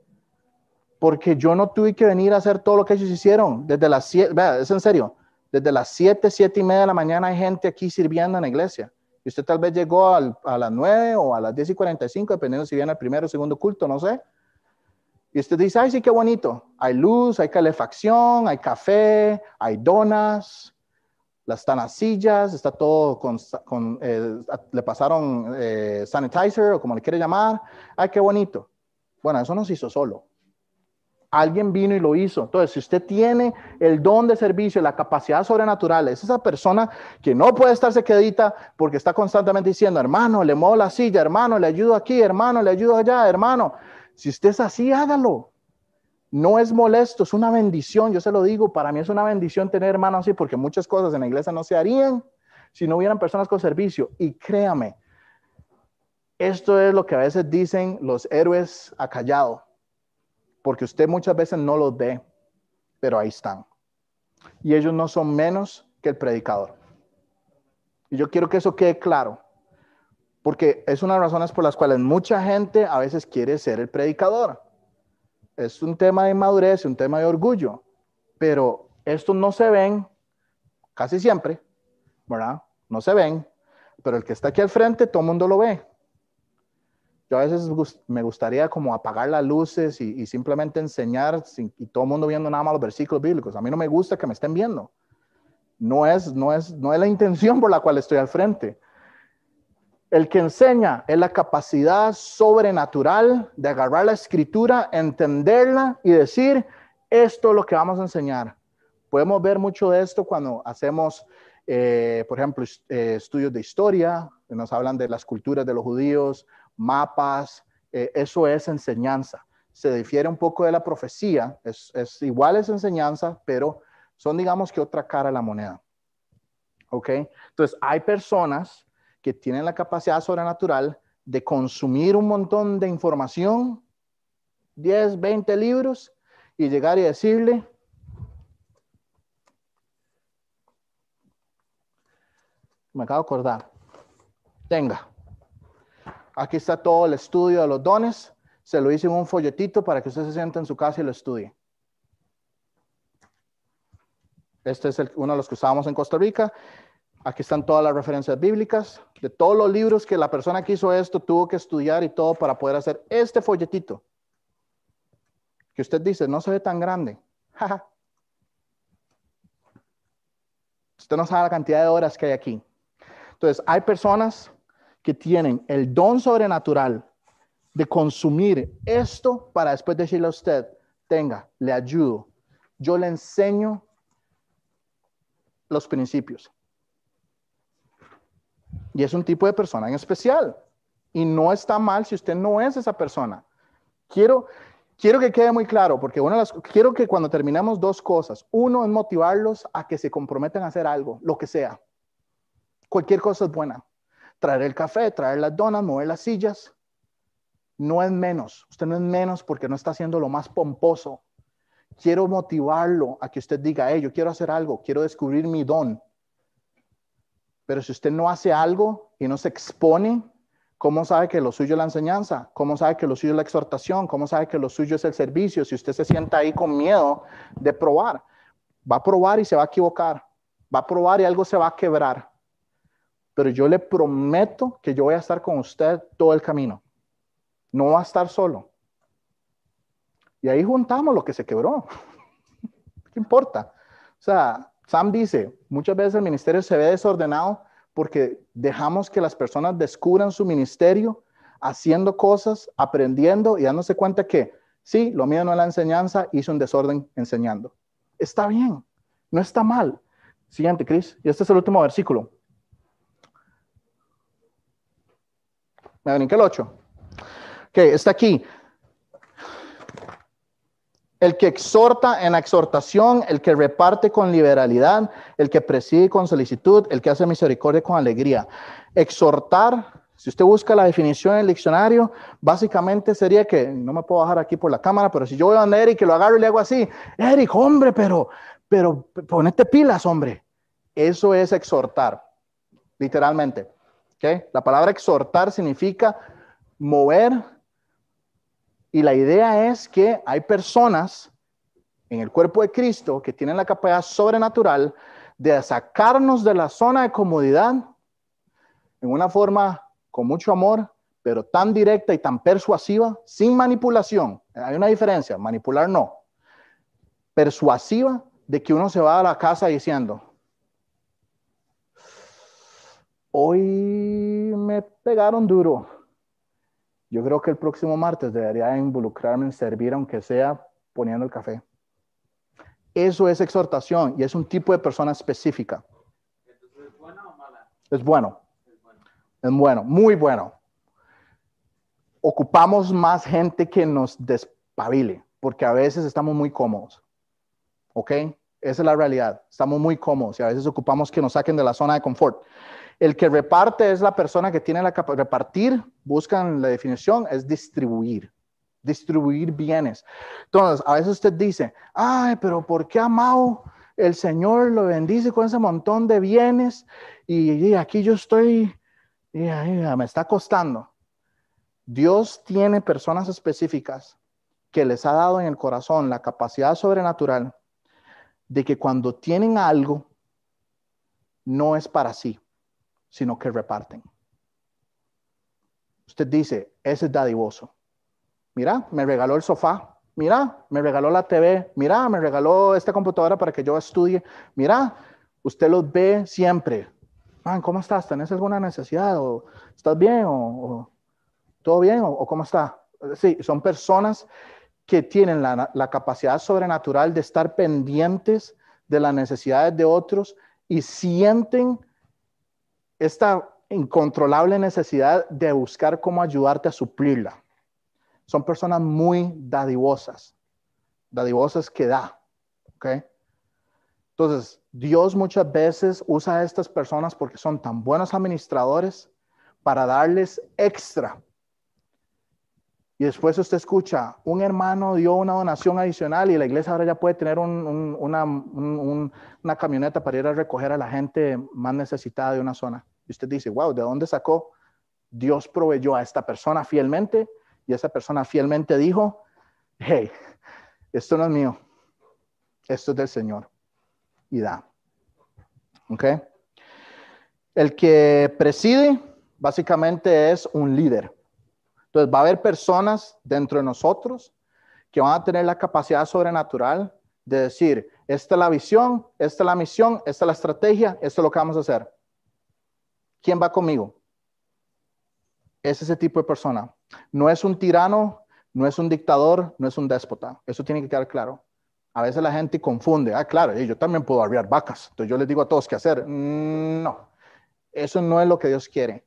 porque yo no tuve que venir a hacer todo lo que ellos hicieron desde las siete, es en serio, desde las 7, 7 y media de la mañana hay gente aquí sirviendo en la iglesia. Y usted tal vez llegó a las 9 o a las 10 y 45, dependiendo si viene el primero o segundo culto, no sé. Y usted dice, ay, sí, qué bonito. Hay luz, hay calefacción, hay café, hay donas, están las sillas, está todo con, eh, le pasaron eh, sanitizer o como le quiere llamar. Ay, qué bonito. Bueno, eso no se hizo solo. Alguien vino y lo hizo. Entonces, si usted tiene el don de servicio, la capacidad sobrenatural, es esa persona que no puede estarse quedita porque está constantemente diciendo, hermano, le muevo la silla, hermano, le ayudo aquí, hermano, le ayudo allá, hermano. Si usted es así, hágalo. No es molesto, es una bendición. Yo se lo digo, para mí es una bendición tener hermanos así porque muchas cosas en la iglesia no se harían si no hubieran personas con servicio. Y créame, esto es lo que a veces dicen los héroes acallados porque usted muchas veces no los ve, pero ahí están. Y ellos no son menos que el predicador. Y yo quiero que eso quede claro, porque es una de las razones por las cuales mucha gente a veces quiere ser el predicador. Es un tema de madurez, un tema de orgullo, pero estos no se ven casi siempre, ¿verdad? No se ven, pero el que está aquí al frente, todo el mundo lo ve. Yo a veces me gustaría como apagar las luces y, simplemente enseñar y todo el mundo viendo nada más los versículos bíblicos. A mí no me gusta que me estén viendo. No es, no es, no es la intención por la cual estoy al frente. El que enseña es la capacidad sobrenatural de agarrar la escritura, entenderla y decir, esto es lo que vamos a enseñar. Podemos ver mucho de esto cuando hacemos, eh, por ejemplo, eh, estudios de historia, nos hablan de las culturas de los judíos mapas, eh, eso es enseñanza. Se difiere un poco de la profecía, es, igual es enseñanza, pero son digamos que otra cara de la moneda. ¿Ok? Entonces, hay personas que tienen la capacidad sobrenatural de consumir un montón de información, 10, 20 libros, y llegar y decirle, me acabo de acordar, tenga, Aquí está todo el estudio de los dones. Se lo hice en un folletito para que usted se siente en su casa y lo estudie. Este es uno de los que usábamos en Costa Rica. Aquí están todas las referencias bíblicas de todos los libros que la persona que hizo esto tuvo que estudiar y todo para poder hacer este folletito. Que usted dice, no se ve tan grande. usted no sabe la cantidad de horas que hay aquí. Entonces, hay personas que tienen el don sobrenatural de consumir esto para después decirle a usted, tenga, le ayudo, yo le enseño los principios. Y es un tipo de persona en especial. Y no está mal si usted no es esa persona. Quiero, quiero que quede muy claro, porque una de las, quiero que cuando terminemos dos cosas. Uno es motivarlos a que se comprometan a hacer algo, lo que sea. Cualquier cosa es buena. Traer el café, traer las donas, mover las sillas. No es menos. Usted no es menos porque no está haciendo lo más pomposo. Quiero motivarlo a que usted diga, hey, yo quiero hacer algo, quiero descubrir mi don. Pero si usted no hace algo y no se expone, ¿cómo sabe que lo suyo es la enseñanza? ¿Cómo sabe que lo suyo es la exhortación? ¿Cómo sabe que lo suyo es el servicio? Si usted se sienta ahí con miedo de probar, va a probar y se va a equivocar. Va a probar y algo se va a quebrar. Pero yo le prometo que yo voy a estar con usted todo el camino. No va a estar solo. Y ahí juntamos lo que se quebró. ¿Qué importa? O sea, Sam dice, muchas veces el ministerio se ve desordenado porque dejamos que las personas descubran su ministerio haciendo cosas, aprendiendo y dándose cuenta que sí, lo mío no es la enseñanza, hizo un desorden enseñando. Está bien, no está mal. Siguiente, Cris. Y este es el último versículo. Me brinqué el 8. Ok, está aquí. El que exhorta en exhortación, el que reparte con liberalidad, el que preside con solicitud, el que hace misericordia con alegría. Exhortar, si usted busca la definición en el diccionario, básicamente sería que, no me puedo bajar aquí por la cámara, pero si yo voy a Eric y lo agarro y le hago así, Eric, hombre, pero, pero ponete pilas, hombre. Eso es exhortar, literalmente. La palabra exhortar significa mover y la idea es que hay personas en el cuerpo de Cristo que tienen la capacidad sobrenatural de sacarnos de la zona de comodidad en una forma con mucho amor, pero tan directa y tan persuasiva, sin manipulación. Hay una diferencia, manipular no. Persuasiva de que uno se va a la casa diciendo, hoy me pegaron duro yo creo que el próximo martes debería involucrarme en servir, aunque sea poniendo el café. Eso es exhortación y es un tipo de persona específica. ¿Es bueno o mala? Es bueno. Es bueno. Es bueno, muy bueno. Ocupamos más gente que nos despabile, porque a veces estamos muy cómodos. ¿Ok? Esa es la realidad. Estamos muy cómodos y a veces ocupamos que nos saquen de la zona de confort. El que reparte es la persona que tiene la capacidad. Repartir, buscan la definición, es distribuir. Distribuir bienes. Entonces, a veces usted dice, ay, pero ¿por qué amado el Señor lo bendice con ese montón de bienes? Y, aquí yo estoy, y, me está costando. Dios tiene personas específicas que les ha dado en el corazón la capacidad sobrenatural de que cuando tienen algo, no es para sí sino que reparten. Usted dice, ese es dadivoso. Mira, me regaló el sofá. Mira, me regaló la TV. Mira, me regaló esta computadora para que yo estudie. Mira, usted los ve siempre. Man, ¿cómo estás? ¿Tenés alguna necesidad? ¿O estás bien? ¿O, todo bien? ¿O, cómo está? Sí, son personas que tienen la capacidad sobrenatural de estar pendientes de las necesidades de otros y sienten esta incontrolable necesidad de buscar cómo ayudarte a suplirla. Son personas muy dadivosas, dadivosas que da, ¿ok? Entonces, Dios muchas veces usa a estas personas porque son tan buenos administradores para darles extra. Y después usted escucha, un hermano dio una donación adicional y la iglesia ahora ya puede tener una, una camioneta para ir a recoger a la gente más necesitada de una zona. Y usted dice, wow, ¿de dónde sacó? Dios proveyó a esta persona fielmente y esa persona fielmente dijo, hey, esto no es mío, esto es del Señor. Y da. ¿Ok? El que preside básicamente es un líder. Entonces va a haber personas dentro de nosotros que van a tener la capacidad sobrenatural de decir, esta es la visión, esta es la misión, esta es la estrategia, esto es lo que vamos a hacer. ¿Quién va conmigo? Es ese tipo de persona. No es un tirano, no es un dictador, no es un déspota. Eso tiene que quedar claro. A veces la gente confunde. Ah, claro, yo también puedo arriar vacas. Entonces yo les digo a todos qué hacer. Mm, no. Eso no es lo que Dios quiere.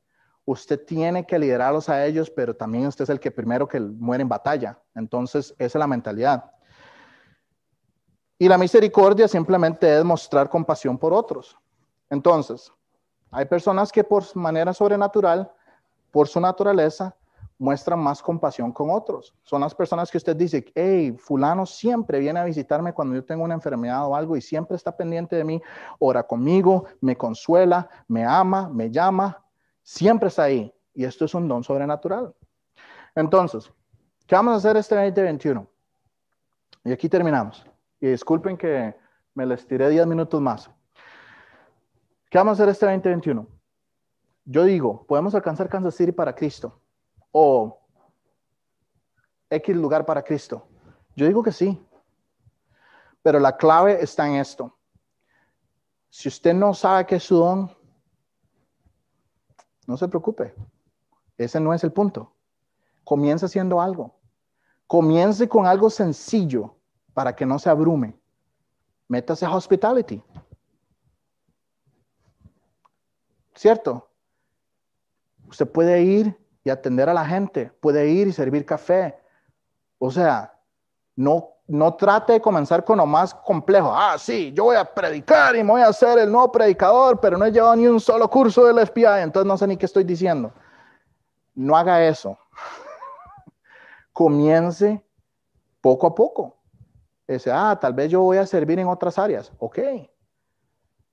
Usted tiene que liderarlos a ellos, pero también usted es el que primero que muere en batalla. Entonces, esa es la mentalidad. Y la misericordia simplemente es mostrar compasión por otros. Entonces, hay personas que por manera sobrenatural, por su naturaleza, muestran más compasión con otros. Son las personas que usted dice, hey, fulano siempre viene a visitarme cuando yo tengo una enfermedad o algo y siempre está pendiente de mí, ora conmigo, me consuela, me ama, me llama, siempre está ahí. Y esto es un don sobrenatural. Entonces, ¿qué vamos a hacer este 2021? Y aquí terminamos. Y disculpen que me les tiré 10 minutos más. ¿Qué vamos a hacer este 2021? Yo digo, podemos alcanzar Kansas City para Cristo o X lugar para Cristo? Yo digo que sí. Pero la clave está en esto. Si usted no sabe qué es su don, no se preocupe. Ese no es el punto. Comience haciendo algo. Comience con algo sencillo para que no se abrume. Métase a hospitality. ¿Cierto? Usted puede ir y atender a la gente, puede ir y servir café. O sea, no, no trate de comenzar con lo más complejo. Ah, sí, yo voy a predicar y voy a ser el nuevo predicador, pero no he llevado ni un solo curso del SPI, entonces no sé ni qué estoy diciendo. No haga eso. Comience poco a poco. Dice, ah, tal vez yo voy a servir en otras áreas. Ok,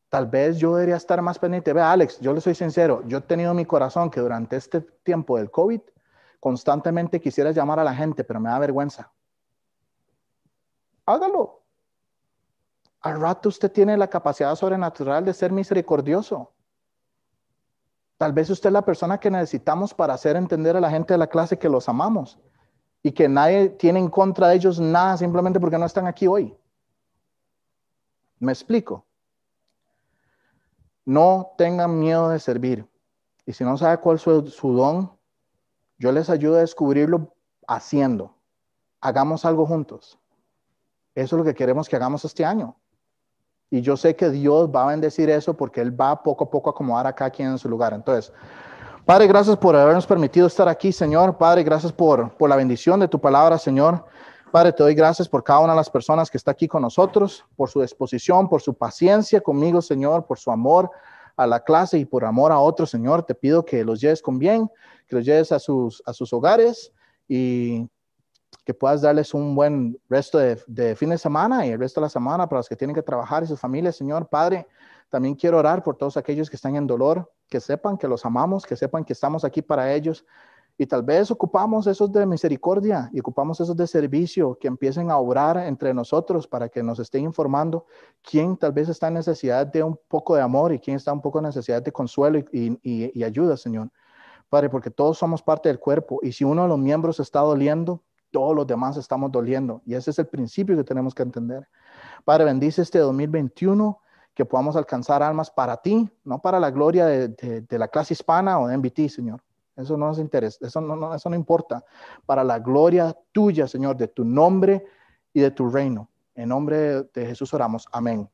Tal vez yo debería estar más pendiente. Ve, Alex, yo le soy sincero, yo he tenido en mi corazón que durante este tiempo del COVID constantemente quisiera llamar a la gente, pero me da vergüenza. Hágalo. Al rato usted tiene la capacidad sobrenatural de ser misericordioso. Tal vez usted es la persona que necesitamos para hacer entender a la gente de la clase que los amamos y que nadie tiene en contra de ellos nada simplemente porque no están aquí hoy. ¿Me explico? No tengan miedo de servir. Y si no sabe cuál es su, don, yo les ayudo a descubrirlo haciendo. Hagamos algo juntos. Eso es lo que queremos que hagamos este año. Y yo sé que Dios va a bendecir eso porque Él va poco a poco a acomodar a cada quien en su lugar. Entonces, Padre, gracias por habernos permitido estar aquí, Señor. Padre, gracias por, por la bendición de tu palabra, Señor. Padre, te doy gracias por cada una de las personas que está aquí con nosotros, por su disposición, por su paciencia conmigo, Señor, por su amor a la clase y por amor a otros, Señor. Te pido que los lleves con bien, que los lleves a sus, a sus hogares y que puedas darles un buen resto de, de fin de semana y el resto de la semana para los que tienen que trabajar y sus familias, Señor. Padre, también quiero orar por todos aquellos que están en dolor, que sepan que los amamos, que sepan que estamos aquí para ellos y tal vez ocupamos esos de misericordia y ocupamos esos de servicio que empiecen a obrar entre nosotros para que nos estén informando quién tal vez está en necesidad de un poco de amor y quién está un poco en necesidad de consuelo y, ayuda, Señor. Padre, porque todos somos parte del cuerpo y si uno de los miembros está doliendo, todos los demás estamos doliendo. Y ese es el principio que tenemos que entender. Padre, bendice este 2021 que podamos alcanzar almas para ti, no para la gloria de, la clase hispana o de MBT, Señor. Eso no nos interesa, eso no, eso no importa. Para la gloria tuya, Señor, de tu nombre y de tu reino. En nombre de Jesús oramos. Amén.